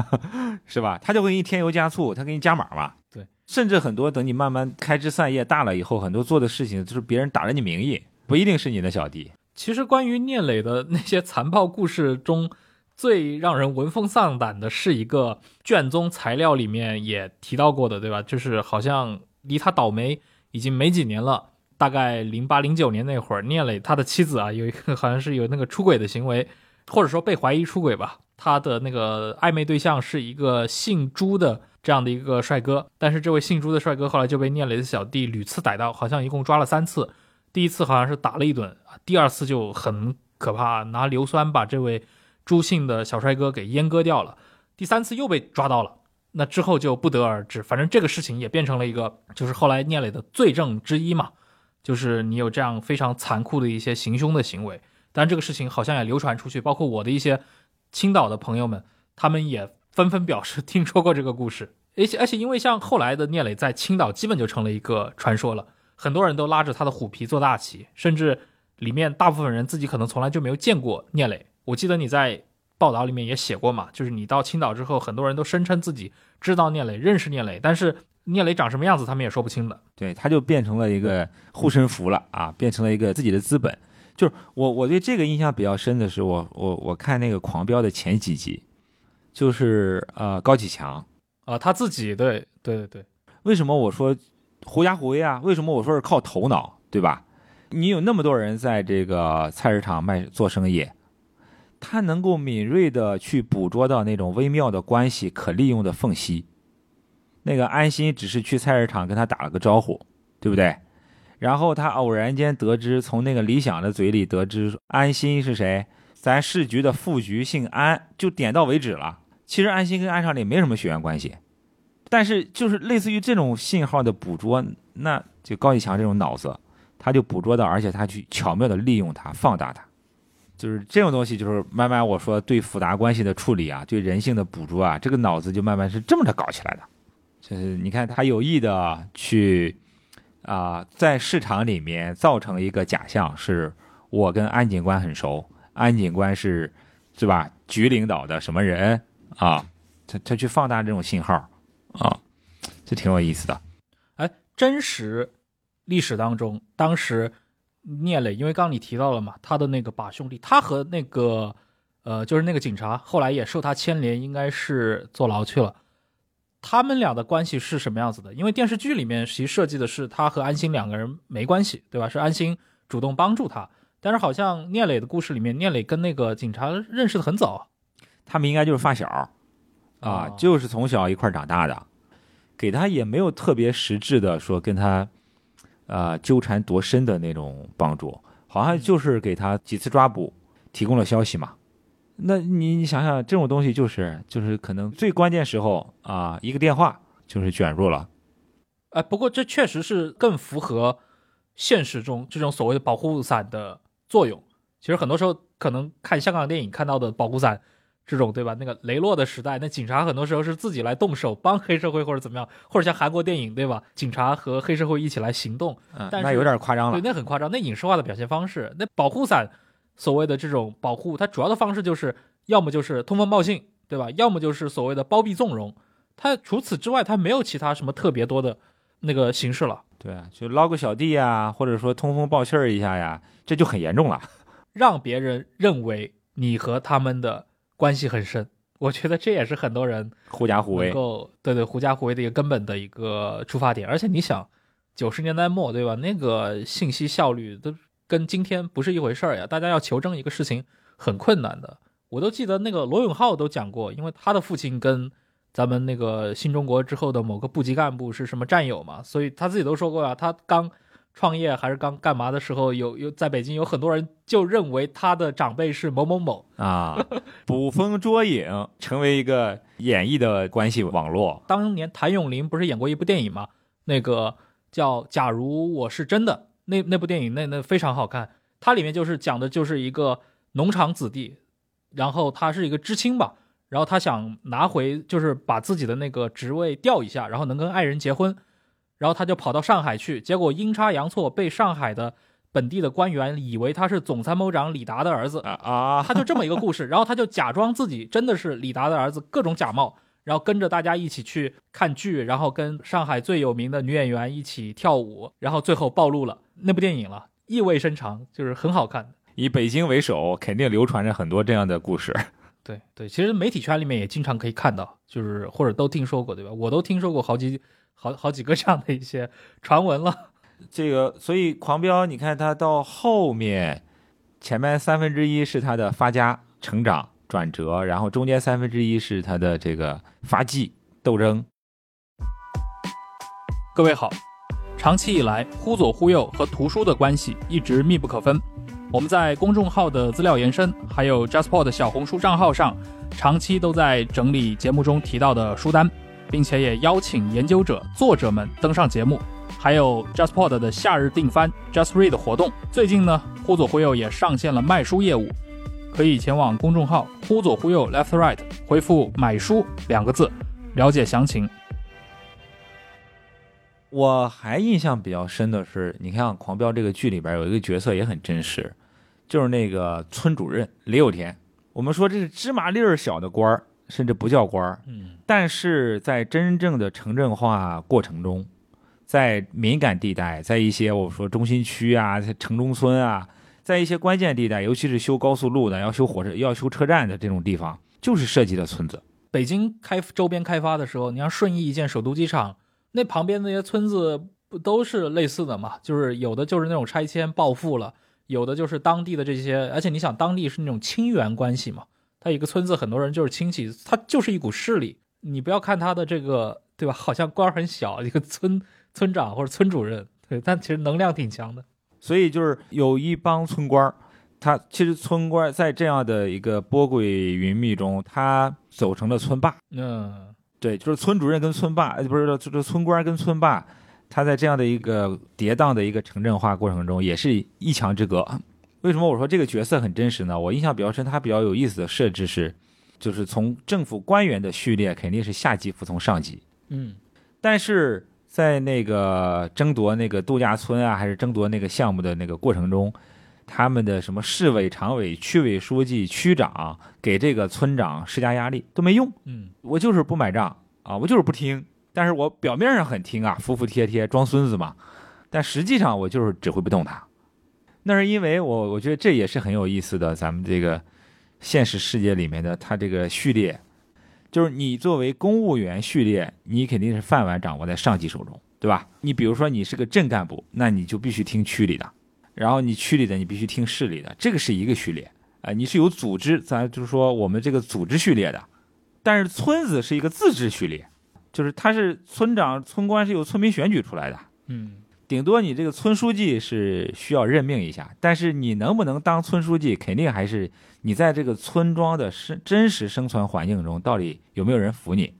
[LAUGHS] 是吧？他就会给你添油加醋，他给你加码嘛。对，甚至很多等你慢慢开枝散叶大了以后，很多做的事情就是别人打着你名义，不一定是你的小弟。其实关于聂磊的那些残暴故事中，最让人闻风丧胆的是一个卷宗材料里面也提到过的，对吧？就是好像离他倒霉。已经没几年了，大概零八零九年那会儿，聂磊他的妻子啊，有一个好像是有那个出轨的行为，或者说被怀疑出轨吧。他的那个暧昧对象是一个姓朱的这样的一个帅哥，但是这位姓朱的帅哥后来就被聂磊的小弟屡次逮到，好像一共抓了三次。第一次好像是打了一顿，第二次就很可怕，拿硫酸把这位朱姓的小帅哥给阉割掉了。第三次又被抓到了。那之后就不得而知，反正这个事情也变成了一个，就是后来聂磊的罪证之一嘛，就是你有这样非常残酷的一些行凶的行为。但这个事情好像也流传出去，包括我的一些青岛的朋友们，他们也纷纷表示听说过这个故事。[LAUGHS] 而且而且，因为像后来的聂磊在青岛基本就成了一个传说了，很多人都拉着他的虎皮做大旗，甚至里面大部分人自己可能从来就没有见过聂磊。我记得你在。报道里面也写过嘛，就是你到青岛之后，很多人都声称自己知道聂磊、认识聂磊，但是聂磊长什么样子，他们也说不清的。对，他就变成了一个护身符了啊，变成了一个自己的资本。就是我我对这个印象比较深的是，我我我看那个《狂飙》的前几集，就是呃高启强啊，他自己对对对对。为什么我说狐假虎威啊？为什么我说是靠头脑，对吧？你有那么多人在这个菜市场卖做生意。他能够敏锐的去捕捉到那种微妙的关系可利用的缝隙。那个安心只是去菜市场跟他打了个招呼，对不对？然后他偶然间得知，从那个李想的嘴里得知安心是谁，咱市局的副局姓安，就点到为止了。其实安心跟安长里没什么血缘关系，但是就是类似于这种信号的捕捉，那就高启强这种脑子，他就捕捉到，而且他去巧妙的利用它，放大它。就是这种东西，就是慢慢我说对复杂关系的处理啊，对人性的捕捉啊，这个脑子就慢慢是这么着搞起来的。就是你看他有意的去啊、在市场里面造成一个假象，是我跟安警官很熟，安警官是是吧？局领导的什么人啊？他他去放大这种信号啊，这挺有意思的。哎，真实历史当中，当时聂磊，因为刚你提到了嘛，他的那个把兄弟，他和那个呃，就是那个警察，后来也受他牵连，应该是坐牢去了。他们俩的关系是什么样子的？因为电视剧里面其实设计的是他和安心两个人没关系，对吧？是安心主动帮助他，但是好像聂磊的故事里面，聂磊跟那个警察认识的很早，他们应该就是发小啊，就是从小一块长大的，给他也没有特别实质的说跟他呃纠缠多深的那种帮助，好像就是给他几次抓捕提供了消息嘛。那你你想想，这种东西就是就是可能最关键时候啊，一个电话就是卷入了。哎，不过这确实是更符合现实中这种所谓的保护伞的作用。其实很多时候可能看香港电影看到的保护伞这种，对吧？那个雷洛的时代，那警察很多时候是自己来动手帮黑社会或者怎么样，或者像韩国电影，对吧？警察和黑社会一起来行动，嗯，但是那有点夸张了对，了。那很夸张，那影视化的表现方式。那保护伞所谓的这种保护，它主要的方式就是要么就是通风报信，对吧？要么就是所谓的包庇纵容。它除此之外，它没有其他什么特别多的那个形式了。对啊，就捞个小弟呀，或者说通风报信儿一下呀，这就很严重了。让别人认为你和他们的关系很深。我觉得这也是很多人狐假虎威能。够对对狐假虎威的一个根本的一个出发点。而且你想，九十年代末对吧？那个信息效率都跟今天不是一回事儿呀。大家要求证一个事情很困难的。我都记得那个罗永浩都讲过，因为他的父亲跟咱们那个新中国之后的某个部级干部是什么战友嘛，所以他自己都说过啊，他刚创业还是刚干嘛的时候，有有在北京有很多人就认为他的长辈是某某某，啊，[LAUGHS] 捕风捉影，成为一个演绎的关系网络。当年谭咏麟不是演过一部电影吗？那个叫《假如我是真的》，那那部电影那那非常好看。它里面就是讲的就是一个农场子弟，然后他是一个知青吧，然后他想拿回就是把自己的那个职位调一下，然后能跟爱人结婚，然后他就跑到上海去，结果阴差阳错被上海的本地的官员以为他是总参谋长李达的儿子，啊啊，[LAUGHS] 他就这么一个故事，然后他就假装自己真的是李达的儿子，各种假冒，然后跟着大家一起去看剧，然后跟上海最有名的女演员一起跳舞，然后最后暴露了那部电影了，意味深长，就是很好看。以北京为首，肯定流传着很多这样的故事。[LAUGHS] 对对，其实媒体圈里面也经常可以看到，就是或者都听说过，对吧？我都听说过好几好好几个这样的一些传闻了。这个，所以狂飙，你看他到后面，前面三分之一是他的发家、成长、转折，然后中间三分之一是他的这个发迹、斗争。各位好，长期以来，忽左忽右和图书的关系一直密不可分。我们在公众号的资料延伸，还有 JustPod 小红书账号上，长期都在整理节目中提到的书单，并且也邀请研究者、作者们登上节目。还有 JustPod 的夏日订番 Just Read 活动，最近呢，忽左忽右也上线了卖书业务，可以前往公众号“忽左忽右 Left Right” 回复“买书”两个字，了解详情。我还印象比较深的是，你看《狂飙》这个剧里边有一个角色也很真实，就是那个村主任李有田。我们说这是芝麻粒儿小的官儿，甚至不叫官儿，嗯，但是在真正的城镇化过程中，在敏感地带，在一些我说中心区啊、在城中村啊，在一些关键地带，尤其是修高速路的、要修火车、要修车站的这种地方，就是设计的村子。北京开周边开发的时候，你像顺义一建首都机场，那旁边那些村子不都是类似的嘛？就是有的就是那种拆迁暴富了，有的就是当地的这些，而且你想当地是那种亲缘关系嘛，他一个村子很多人就是亲戚，他就是一股势力。你不要看他的这个对吧，好像官儿很小，一个村村长或者村主任，对，但其实能量挺强的。所以就是有一帮村官儿他其实村官在这样的一个波诡云密中，他走成了村霸。嗯对，就是村主任跟村霸，呃不是，就是村官跟村霸，他在这样的一个跌宕的一个城镇化过程中，也是一墙之隔。为什么我说这个角色很真实呢？我印象比较深，他比较有意思的设置是，就是从政府官员的序列肯定是下级服从上级，嗯但是在那个争夺那个度假村啊，还是争夺那个项目的那个过程中，他们的什么市委常委、区委书记、区长给这个村长施加压力都没用。嗯我就是不买账啊，我就是不听，但是我表面上很听啊，服服帖帖，装孙子嘛，但实际上我就是指挥不动他。那是因为我我觉得这也是很有意思的，咱们这个现实世界里面的它这个序列，就是你作为公务员序列，你肯定是饭碗掌握在上级手中，对吧？你比如说你是个镇干部，那你就必须听区里的，然后你区里的你必须听市里的，这个是一个序列啊、你是有组织，咱就是说我们这个组织序列的。但是村子是一个自治序列，就是他是村长、村官是由村民选举出来的，嗯顶多你这个村书记是需要任命一下，但是你能不能当村书记，肯定还是你在这个村庄的生真实生存环境中，到底有没有人服你，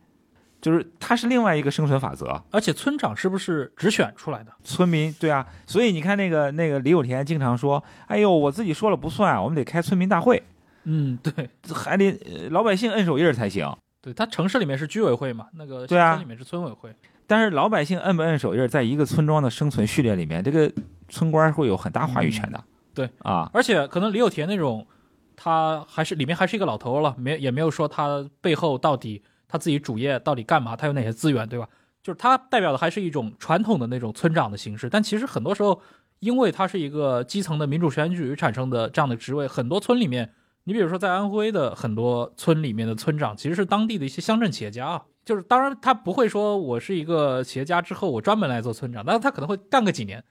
就是它是另外一个生存法则。而且村长是不是直选出来的？村民对啊，所以你看那个那个李有田经常说，哎呦，我自己说了不算，我们得开村民大会，嗯，对还得呃老百姓摁手印儿才行。对，他城市里面是居委会嘛，那个对啊乡村里面是村委会。但是老百姓摁不摁手印儿，在一个村庄的生存序列里面，这个村官会有很大话语权的。对啊，而且可能李有田那种，他还是里面还是一个老头了，没也没有说他背后到底他自己主业到底干嘛，他有哪些资源，对吧？就是他代表的还是一种传统的那种村长的形式，但其实很多时候，因为他是一个基层的民主选举产生的这样的职位，很多村里面，你比如说在安徽的很多村里面的村长，其实是当地的一些乡镇企业家啊。就是当然他不会说我是一个企业家之后我专门来做村长，但是他可能会干个几年，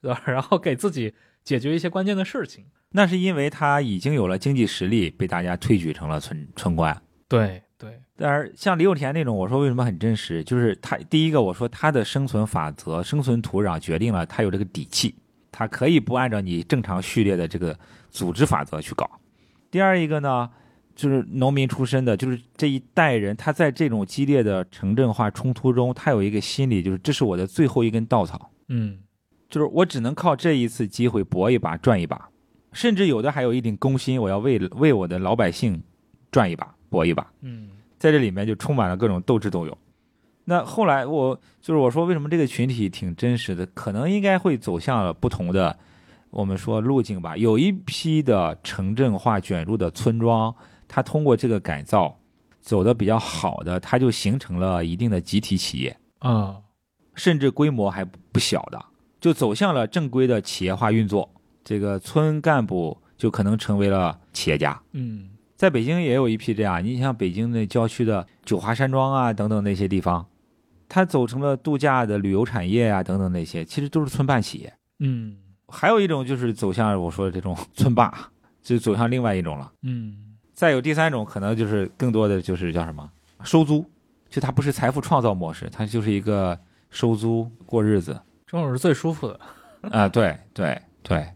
对吧？[LAUGHS] 然后给自己解决一些关键的事情。那是因为他已经有了经济实力，被大家推举成了村村官。对对，但是像李有田那种，我说为什么很真实，就是他第一个，我说他的生存法则、生存土壤决定了他有这个底气，他可以不按照你正常序列的这个组织法则去搞。第二一个呢，就是农民出身的，就是这一代人，他在这种激烈的城镇化冲突中，他有一个心理，就是这是我的最后一根稻草，嗯就是我只能靠这一次机会搏一把、赚一把，甚至有的还有一点公心，我要为为我的老百姓赚一把、搏一把。嗯在这里面就充满了各种斗智斗勇。那后来我就是我说，为什么这个群体挺真实的？可能应该会走向了不同的，我们说路径吧。有一批的城镇化卷入的村庄，它通过这个改造走的比较好的，它就形成了一定的集体企业，啊甚至规模还不小的，就走向了正规的企业化运作。这个村干部就可能成为了企业家。嗯在北京也有一批这样，你像北京那郊区的九华山庄啊等等那些地方，它走成了度假的旅游产业啊等等那些，其实都是村办企业。嗯还有一种就是走向我说的这种村霸，就走向另外一种了。嗯再有第三种，可能就是更多的就是叫什么收租，就它不是财富创造模式，它就是一个收租过日子。这种是最舒服的。啊，对对对，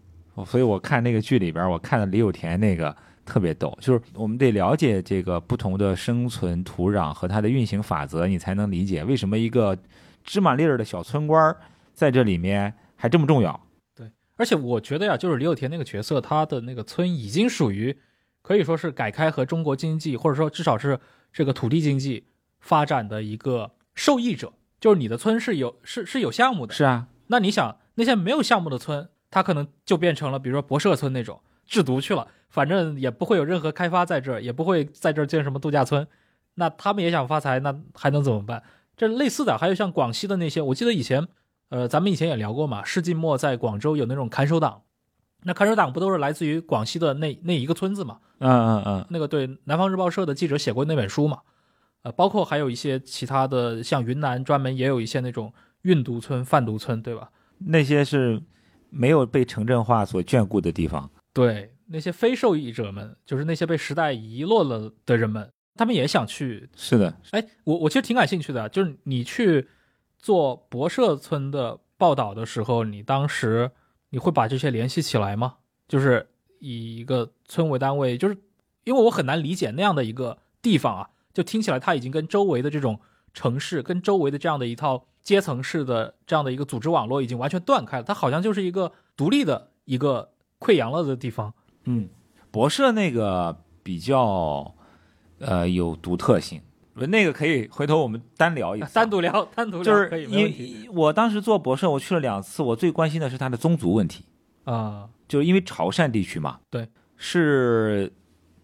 所以我看那个剧里边，我看了李有田那个特别逗，就是我们得了解这个不同的生存土壤和它的运行法则，你才能理解为什么一个芝麻粒儿的小村官儿在这里面还这么重要。对而且我觉得呀，就是李有田那个角色，他的那个村已经属于可以说是改开和中国经济，或者说至少是这个土地经济发展的一个受益者。就是你的村是有是是有项目的，是啊，那你想那些没有项目的村，它可能就变成了比如说博社村那种制毒去了，反正也不会有任何开发在这儿，也不会在这儿建什么度假村。那他们也想发财，那还能怎么办？这类似的还有像广西的那些，我记得以前，呃，咱们以前也聊过嘛，世纪末在广州有那种看守党，那看守党不都是来自于广西的那那一个村子嘛？嗯嗯嗯，那个对南方日报社的记者写过那本书嘛，呃，包括还有一些其他的，像云南专门也有一些那种运毒村、贩毒村，对吧？那些是没有被城镇化所眷顾的地方。对，那些非受益者们，就是那些被时代遗落了的人们，他们也想去。是的，哎，我我其实挺感兴趣的，就是你去做博社村的报道的时候，你当时你会把这些联系起来吗？就是以一个村为单位，就是因为我很难理解那样的一个地方啊，就听起来它已经跟周围的这种城市、跟周围的这样的一套阶层式的这样的一个组织网络已经完全断开了，它好像就是一个独立的一个溃疡了的地方。嗯，博社那个比较呃有独特性，那个可以回头我们单聊一次，单独聊，单独聊就是可以，没因问题为我当时做博士，我去了两次，我最关心的是他的宗族问题。啊、就是因为潮汕地区嘛，对，是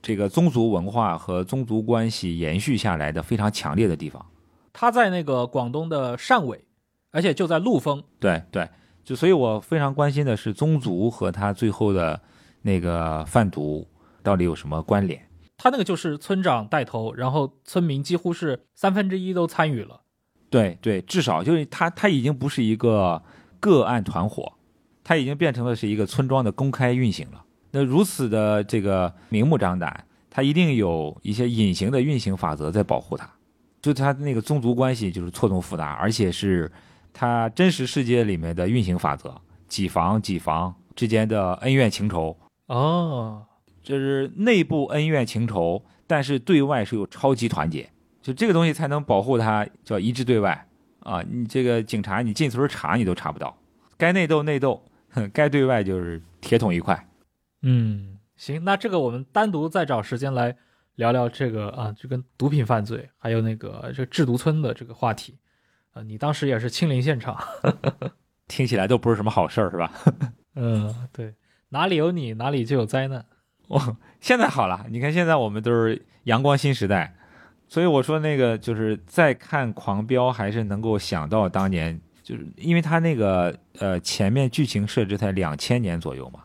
这个宗族文化和宗族关系延续下来的非常强烈的地方。他在那个广东的汕尾，而且就在陆丰。对对，就所以我非常关心的是宗族和他最后的那个贩毒到底有什么关联。他那个就是村长带头，然后村民几乎是三分之一都参与了。对对，至少就是他他已经不是一个个案团伙，他已经变成了是一个村庄的公开运行了。那如此的这个明目张胆，他一定有一些隐形的运行法则在保护他。就他那个宗族关系就是错综复杂，而且是他真实世界里面的运行法则，几房几房之间的恩怨情仇，哦，就是内部恩怨情仇，但是对外是有超级团结，就这个东西才能保护他，叫一致对外啊！你这个警察，你进村查你都查不到，该内斗内斗，哼该对外就是铁桶一块。嗯，行，那这个我们单独再找时间来聊聊这个啊，就跟毒品犯罪还有那个这制毒村的这个话题。啊，你当时也是亲临现场。[LAUGHS] 听起来都不是什么好事儿，是吧？[LAUGHS] 嗯，对，哪里有你，哪里就有灾难。[LAUGHS] 我现在好了，你看现在我们都是阳光新时代，所以我说那个就是再看《狂飙》，还是能够想到当年，就是因为他那个呃前面剧情设置在两千年左右嘛，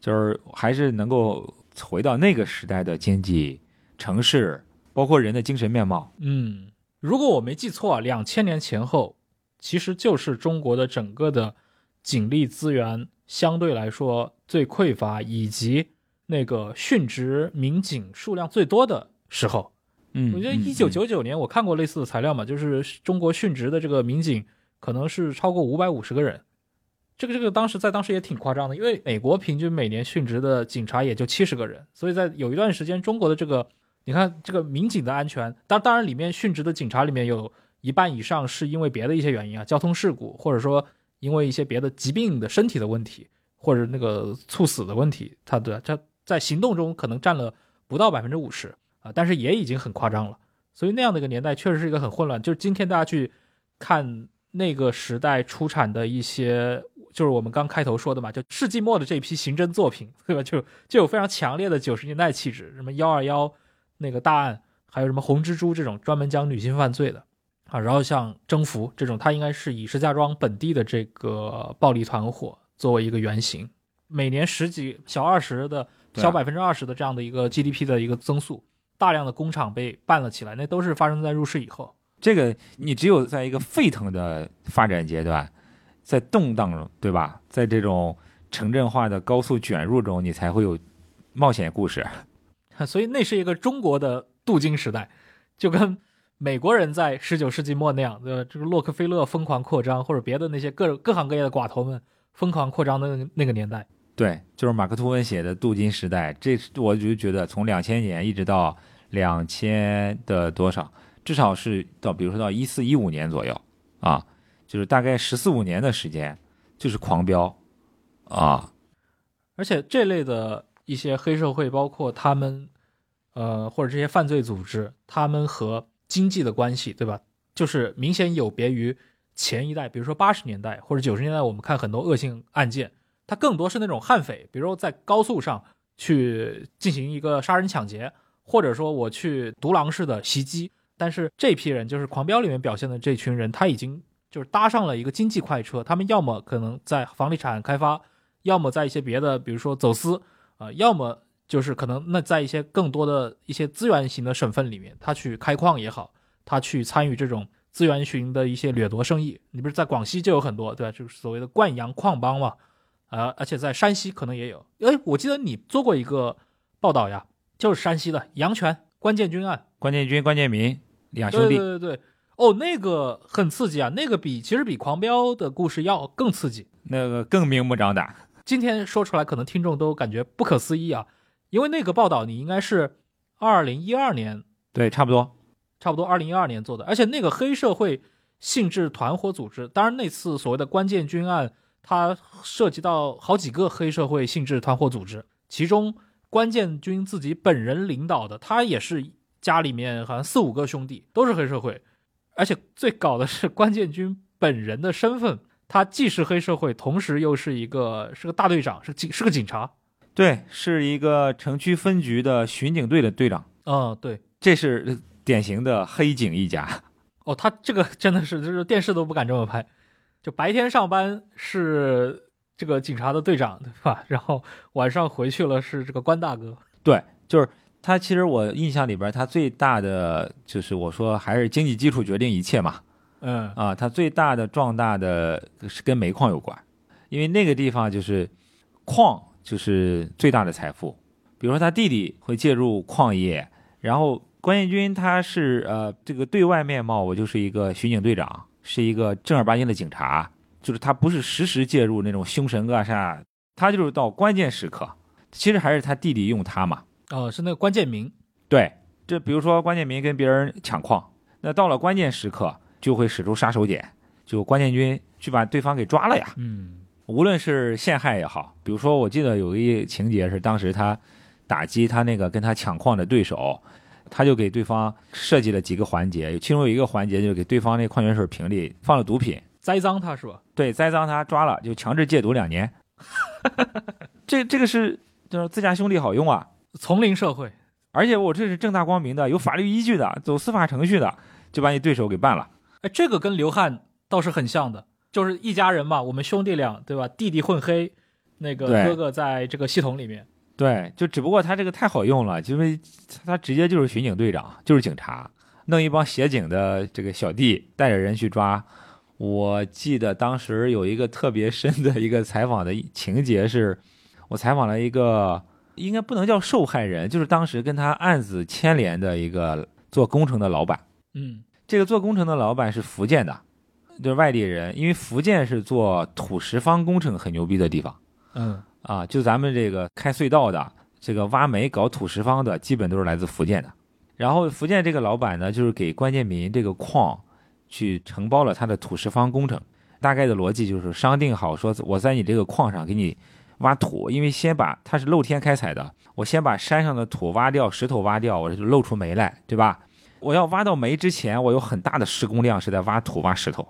就是还是能够回到那个时代的经济、城市，包括人的精神面貌。嗯，如果我没记错，两千年前后，其实就是中国的整个的警力资源相对来说最匮乏，以及那个殉职民警数量最多的时候。嗯我觉得一九九九年我看过类似的材料嘛，就是中国殉职的这个民警可能是超过五百五十个人。这个这个当时在当时也挺夸张的，因为美国平均每年殉职的警察也就七十个人，所以在有一段时间，中国的这个你看这个民警的安全，当当然里面殉职的警察里面有一半以上是因为别的一些原因啊，交通事故，或者说因为一些别的疾病的身体的问题，或者那个猝死的问题，他的他在行动中可能占了不到百分之五十啊，但是也已经很夸张了。所以那样的一个年代确实是一个很混乱。就是今天大家去看那个时代出产的一些，就是我们刚开头说的嘛，就世纪末的这批刑侦作品，对吧？就就有非常强烈的九十年代气质，什么幺二幺那个大案，还有什么红蜘蛛这种专门讲女性犯罪的啊，然后像征服这种，它应该是以石家庄本地的这个暴力团伙作为一个原型，每年十几小二十的小百分之二十的这样的一个 GDP 的一个增速，大量的工厂被办了起来，那都是发生在入世以后。这个你只有在一个沸腾的发展阶段，在动荡中，对吧？在这种城镇化的高速卷入中，你才会有冒险故事。[LAUGHS] 所以那是一个中国的镀金时代，就跟美国人在十九世纪末那样，对吧？这个洛克菲勒疯狂扩张，或者别的那些各各行各业的寡头们疯狂扩张的那那个年代。对，就是马克吐温写的镀金时代，这我就觉得从两千年一直到两千的多少，至少是到比如说到一四一五年左右啊，就是大概十四五年的时间，就是狂飙啊，而且这类的一些黑社会，包括他们，呃，或者这些犯罪组织，他们和经济的关系，对吧？就是明显有别于前一代，比如说八十年代或者九十年代，我们看很多恶性案件，它更多是那种悍匪，比如说在高速上去进行一个杀人抢劫，或者说我去独狼式的袭击。但是这批人，就是《狂飙》里面表现的这群人，他已经就是搭上了一个经济快车，他们要么可能在房地产开发。要么在一些别的，比如说走私啊、要么就是可能那在一些更多的一些资源型的省份里面，他去开矿也好，他去参与这种资源型的一些掠夺生意。你不是在广西就有很多，对吧？就是所谓的灌阳矿帮嘛，啊、而且在山西可能也有。哎，我记得你做过一个报道呀，就是山西的阳泉关建军案，关建军、关建民两兄对弟，对对对，哦，那个很刺激啊，那个比其实比狂飙的故事要更刺激。那个更明目张胆。今天说出来，可能听众都感觉不可思议啊，因为那个报道你应该是二零一二年，对，差不多。差不多二零一二年做的，而且那个黑社会性质团伙组织，当然那次所谓的关键军案，它涉及到好几个黑社会性质团伙组织，其中关建军自己本人领导的，他也是家里面好像四五个兄弟都是黑社会，而且最搞的是关建军本人的身份，他既是黑社会，同时又是一个是个大队长，是警是个警察，对，是一个城区分局的巡警队的队长。嗯，对，这是典型的黑警一家。[LAUGHS] 哦，他这个真的是，就是电视都不敢这么拍，就白天上班是这个警察的队长，对吧？然后晚上回去了是这个关大哥。对，就是他。其实我印象里边，他最大的就是我说还是经济基础决定一切嘛。嗯啊，他最大的壮大的是跟煤矿有关，因为那个地方就是矿就是最大的财富。比如说他弟弟会介入矿业，然后关建军他是呃这个对外面貌我就是一个巡警队长，是一个正儿八经的警察，就是他不是时时介入那种凶神恶煞，他就是到关键时刻，其实还是他弟弟用他嘛。哦，是那个关建民。对，这比如说关建民跟别人抢矿，那到了关键时刻就会使出杀手锏，就关建军去把对方给抓了呀。嗯无论是陷害也好，比如说我记得有一情节是当时他打击他那个跟他抢矿的对手，他就给对方设计了几个环节，其中有一个环节就是给对方那矿泉水瓶里放了毒品，栽赃他是吧？对，栽赃他抓了就强制戒毒两年。[LAUGHS] 这这个是就是自家兄弟好用啊，丛林社会。而且我这是正大光明的，有法律依据的，走司法程序的，就把你对手给办了。哎，这个跟刘汉倒是很像的，就是一家人嘛，我们兄弟俩，对吧？弟弟混黑，那个哥哥在这个系统里面。对，就只不过他这个太好用了，因为他直接就是巡警队长，就是警察，弄一帮协警的这个小弟带着人去抓。我记得当时有一个特别深的一个采访的情节是，我采访了一个应该不能叫受害人，就是当时跟他案子牵连的一个做工程的老板。嗯这个做工程的老板是福建的，就是外地人，因为福建是做土石方工程很牛逼的地方。嗯啊，就咱们这个开隧道的，这个挖煤搞土石方的，基本都是来自福建的。然后福建这个老板呢，就是给关建民这个矿去承包了他的土石方工程。大概的逻辑就是商定好，说我在你这个矿上给你挖土，因为先把它是露天开采的，我先把山上的土挖掉，石头挖掉，我就露出煤来，对吧？我要挖到煤之前，我有很大的施工量是在挖土挖石头。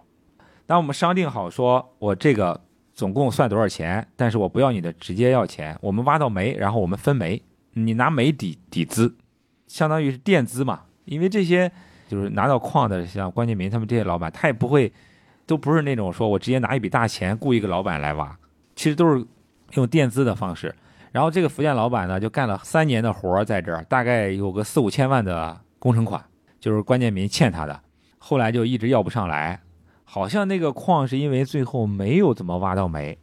当我们商定好说，我这个总共算多少钱，但是我不要你的直接要钱，我们挖到煤，然后我们分煤，你拿煤抵抵资，相当于是垫资嘛。因为这些就是拿到矿的，像关建民他们这些老板，他也不会，都不是那种说我直接拿一笔大钱雇一个老板来挖，其实都是用垫资的方式。然后这个福建老板呢，就干了三年的活儿在这儿，大概有个四五千万的工程款，就是关建民欠他的，后来就一直要不上来。好像那个矿是因为最后没有怎么挖到煤，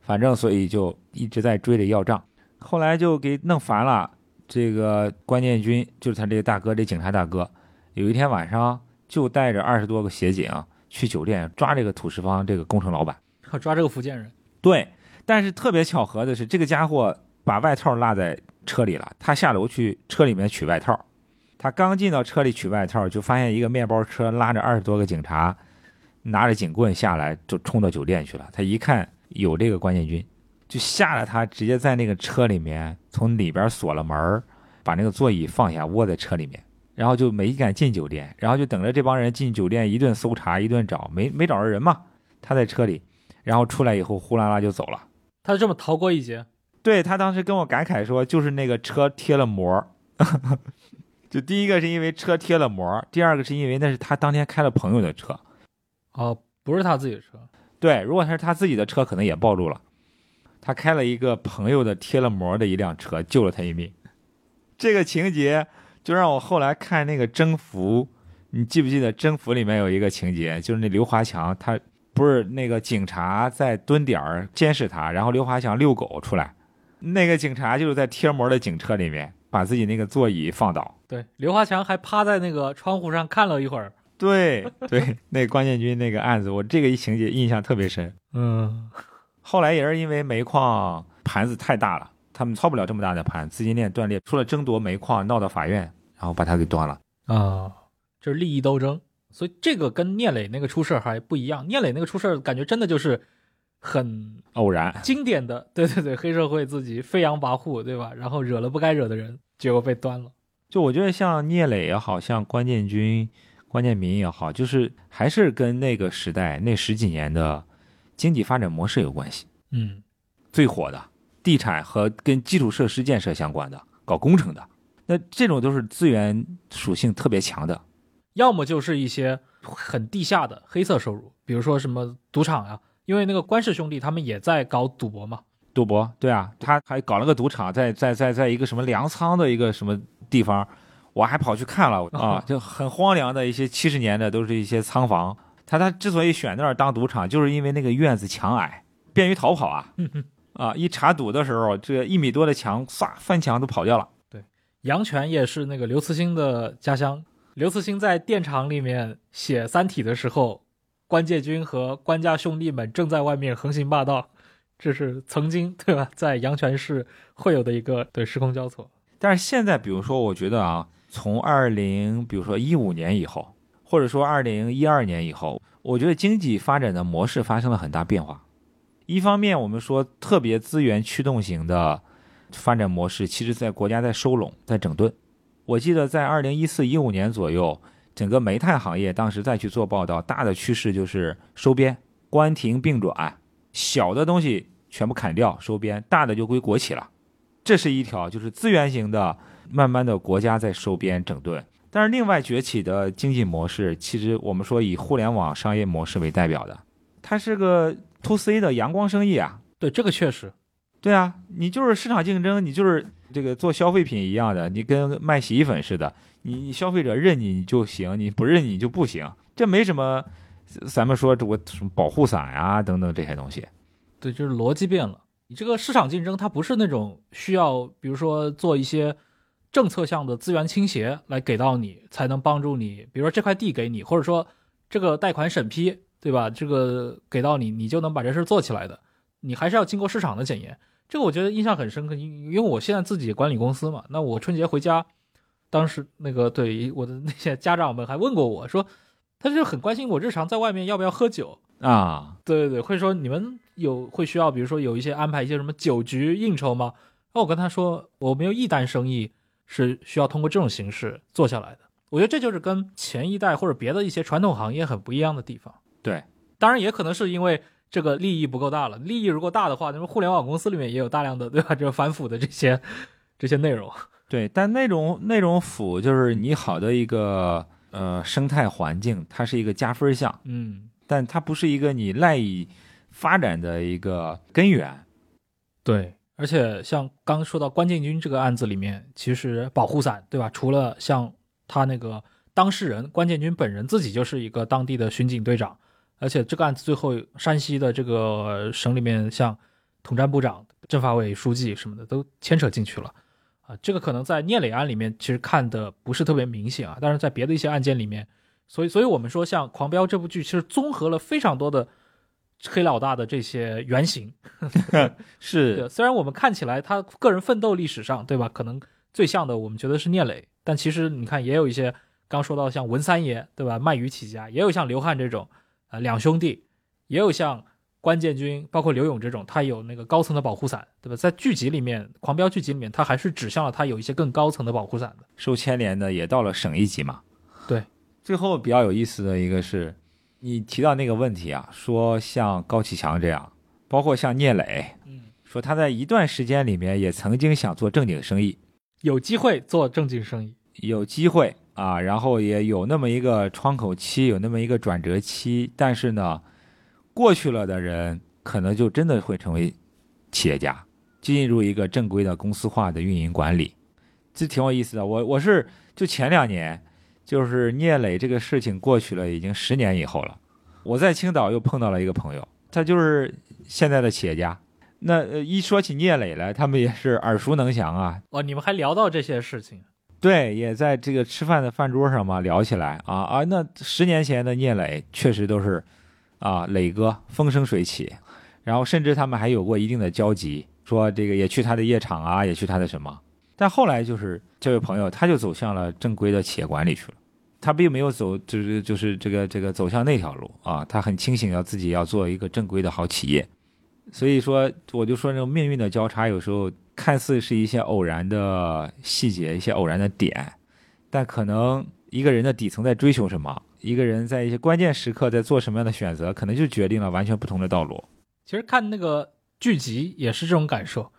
反正所以就一直在追着要账，后来就给弄烦了。这个关建军就是他这个大哥，这警察大哥，有一天晚上就带着二十多个协警去酒店抓这个土石方这个工程老板。[LAUGHS] 抓这个福建人。对，但是特别巧合的是，这个家伙把外套落在车里了，他下楼去车里面取外套。他刚进到车里取外套，就发现一个面包车拉着二十多个警察，拿着警棍下来，就冲到酒店去了。他一看有这个关建军，就吓得他直接在那个车里面从里边锁了门，把那个座椅放下，窝在车里面，然后就没敢进酒店，然后就等着这帮人进酒店，一顿搜查，一顿找，没没找着人嘛。他在车里，然后出来以后呼啦啦就走了。他就这么逃过一劫。对他当时跟我感慨说，就是那个车贴了膜儿，[LAUGHS] 就第一个是因为车贴了膜儿，第二个是因为那是他当天开了朋友的车。哦，不是他自己的车。对，如果他是他自己的车，可能也暴露了。他开了一个朋友的贴了膜的一辆车，救了他一命。这个情节就让我后来看那个《征服》，你记不记得《征服》里面有一个情节，就是那刘华强他不是那个警察在蹲点儿监视他，然后刘华强遛狗出来，那个警察就是在贴膜的警车里面把自己那个座椅放倒。对，刘华强还趴在那个窗户上看了一会儿。对 [LAUGHS] 对，那个关建军那个案子，我这个一情节印象特别深。嗯，后来也是因为煤矿盘子太大了，他们操不了这么大的盘，资金链断裂，除了争夺煤矿，闹到法院，然后把他给端了。啊，这是利益斗争，所以这个跟聂磊那个出事还不一样。聂磊那个出事，感觉真的就是很偶然，经典的，对对对，黑社会自己飞扬跋扈，对吧？然后惹了不该惹的人，结果被端了。就我觉得像聂磊也好像关建军、关键民也好，就是还是跟那个时代那十几年的经济发展模式有关系。嗯，最火的地产和跟基础设施建设相关的，搞工程的，那这种都是资源属性特别强的。要么就是一些很地下的黑色收入，比如说什么赌场啊，因为那个关氏兄弟他们也在搞赌博嘛。赌博，对啊，他还搞了个赌场，在在在在一个什么粮仓的一个什么地方，我还跑去看了 [LAUGHS] 啊，就很荒凉的一些七十年的都是一些仓房。他他之所以选那儿当赌场，就是因为那个院子墙矮，便于逃跑啊。[LAUGHS] 啊，一查赌的时候，这一米多的墙，唰翻墙都跑掉了。对阳泉也是那个刘慈欣的家乡。刘慈欣在电厂里面写《三体》的时候，关介军和关家兄弟们正在外面横行霸道，这是曾经对吧？在阳泉市会有的一个对时空交错。但是现在，比如说，我觉得啊，从二零，比如说一五年以后，或者说二零一二年以后，我觉得经济发展的模式发生了很大变化。一方面，我们说特别资源驱动型的发展模式，其实在国家在收拢、在整顿。我记得在二零一四一五年左右，整个煤炭行业当时再去做报道，大的趋势就是收编、关停并转，小的东西全部砍掉收编，大的就归国企了。这是一条就是资源型的，慢慢的国家在收编整顿。但是另外崛起的经济模式，其实我们说以互联网商业模式为代表的，它是个 to C 的阳光生意啊。对，这个确实，对啊，你就是市场竞争，你就是这个做消费品一样的，你跟卖洗衣粉似的，你你消费者认你你就行，你不认你就不行，这没什么，咱们说这个什么保护伞呀、等等这些东西。对，就是逻辑变了。你这个市场竞争，它不是那种需要，比如说做一些政策项的资源倾斜来给到你，才能帮助你。比如说这块地给你，或者说这个贷款审批，对吧？这个给到你，你就能把这事做起来的。你还是要经过市场的检验。这个我觉得印象很深刻，因因为我现在自己管理公司嘛，那我春节回家，当时那个对我的那些家长们还问过我说，他就很关心我日常在外面要不要喝酒。啊，对对对，会说你们有会需要，比如说有一些安排一些什么酒局应酬吗？那我跟他说，我没有一单生意是需要通过这种形式做下来的。我觉得这就是跟前一代或者别的一些传统行业很不一样的地方。对，当然也可能是因为这个利益不够大了。利益如果大的话，那么互联网公司里面也有大量的对吧？这个反腐的这些这些内容。对，但那种那种腐就是你好的一个呃生态环境，它是一个加分项，嗯，但它不是一个你赖以发展的一个根源。对。而且像刚说到关建军这个案子里面，其实保护伞对吧？除了像他那个当事人关建军本人自己就是一个当地的巡警队长，而且这个案子最后山西的这个省里面，像统战部长、政法委书记什么的都牵扯进去了啊。这个可能在聂磊案里面其实看的不是特别明显啊，但是在别的一些案件里面，所以所以我们说像《狂飙》这部剧其实综合了非常多的黑老大的这些原型。[LAUGHS] 是，[LAUGHS] 虽然我们看起来他个人奋斗历史上，对吧？可能最像的，我们觉得是聂磊，但其实你看，也有一些刚说到像文三爷，对吧？卖鱼起家，也有像刘汉这种，啊、两兄弟，也有像关建军，包括刘勇这种，他有那个高层的保护伞，对吧？在剧集里面，《狂飙》剧集里面，他还是指向了他有一些更高层的保护伞的。受牵连的也到了省一级嘛。对，最后比较有意思的一个是，你提到那个问题啊，说像高启强这样，包括像聂磊，嗯，说他在一段时间里面也曾经想做正经生意，有机会做正经生意，有机会啊，然后也有那么一个窗口期，有那么一个转折期，但是呢，过去了的人可能就真的会成为企业家，进入一个正规的公司化的运营管理，这挺有意思的。我我是就前两年，就是聂磊这个事情过去了，已经十年以后了，我在青岛又碰到了一个朋友，他就是现在的企业家。那呃一说起聂磊来，他们也是耳熟能详啊，哦，你们还聊到这些事情，对，也在这个吃饭的饭桌上嘛聊起来啊啊，那十年前的聂磊确实都是啊磊哥风生水起，然后甚至他们还有过一定的交集，说这个也去他的夜场啊，也去他的什么。但后来就是这位朋友，他就走向了正规的企业管理去了，他并没有走就是就是这个这个走向那条路啊，他很清醒要自己要做一个正规的好企业。所以说，我就说那种命运的交叉，有时候看似是一些偶然的细节，一些偶然的点，但可能一个人的底层在追求什么，一个人在一些关键时刻在做什么样的选择，可能就决定了完全不同的道路。其实看那个剧集也是这种感受，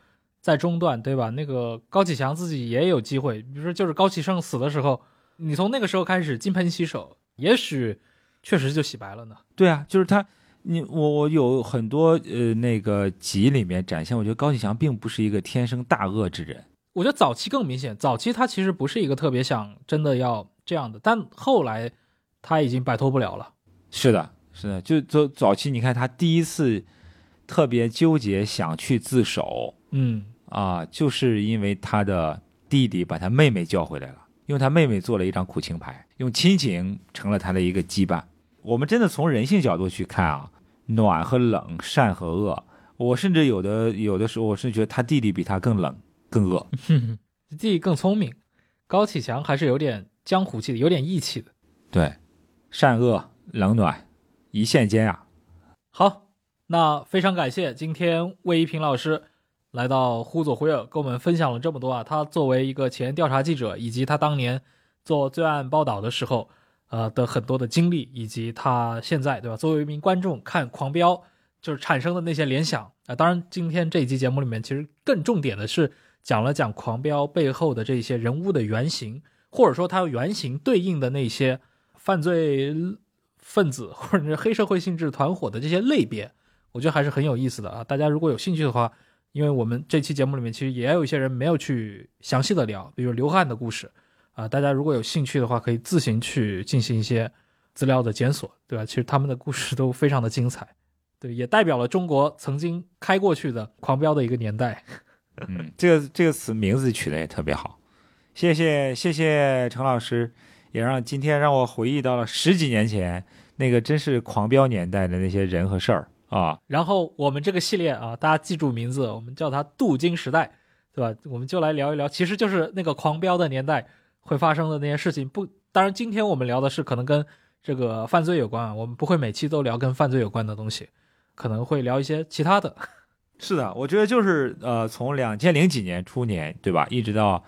在中段对吧？那个高启强自己也有机会，比如说就是高启盛死的时候，你从那个时候开始金盆洗手，也许确实就洗白了呢。对啊，就是他。你我我有很多呃那个集里面展现，我觉得高启强并不是一个天生大恶之人。我觉得早期更明显，早期他其实不是一个特别想真的要这样的，但后来他已经摆脱不了了。是的，是的，就早早期你看他第一次特别纠结想去自首，嗯啊，就是因为他的弟弟把他妹妹叫回来了，用他妹妹做了一张苦情牌，用亲情成了他的一个羁绊。我们真的从人性角度去看啊。暖和冷，善和恶，我甚至有的有的时候，我是觉得他弟弟比他更冷、更恶，[LAUGHS] 弟弟更聪明。高启强还是有点江湖气的，有点义气的。对，善恶冷暖一线间啊。好，那非常感谢今天魏一平老师来到忽左忽右，跟我们分享了这么多啊。他作为一个前调查记者，以及他当年做罪案报道的时候。呃的很多的经历，以及他现在对吧？作为一名观众看《狂飙》，就是产生的那些联想啊。当然，今天这一期节目里面，其实更重点的是讲了讲《狂飙》背后的这些人物的原型，或者说它原型对应的那些犯罪分子 [LAUGHS] 或者是黑社会性质团伙的这些类别，我觉得还是很有意思的啊。大家如果有兴趣的话，因为我们这期节目里面其实也有一些人没有去详细的聊，比如刘汉的故事。啊，大家如果有兴趣的话，可以自行去进行一些资料的检索，对吧？其实他们的故事都非常的精彩，对，也代表了中国曾经开过去的狂飙的一个年代。[LAUGHS] 嗯，这个这个词名字取得也特别好，谢谢谢谢陈老师，也让今天让我回忆到了十几年前那个真是狂飙年代的那些人和事儿啊。然后我们这个系列啊，大家记住名字，我们叫它镀金时代，对吧？我们就来聊一聊，其实就是那个狂飙的年代。会发生的那些事情不，当然今天我们聊的是可能跟这个犯罪有关啊，我们不会每期都聊跟犯罪有关的东西，可能会聊一些其他的。是的，我觉得就是呃，从两千零几年初年对吧，一直到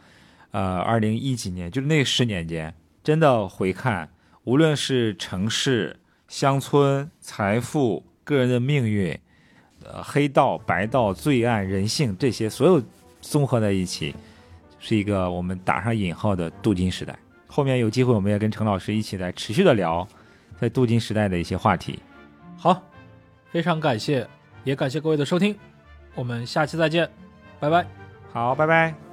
呃二零一几年，就是那十年间，真的回看，无论是城市、乡村、财富、个人的命运，呃，黑道、白道、罪案、人性这些所有综合在一起。是一个我们打上引号的镀金时代。后面有机会，我们也跟陈老师一起来持续的聊在镀金时代的一些话题。好，非常感谢，也感谢各位的收听，我们下期再见，拜拜。好，拜拜。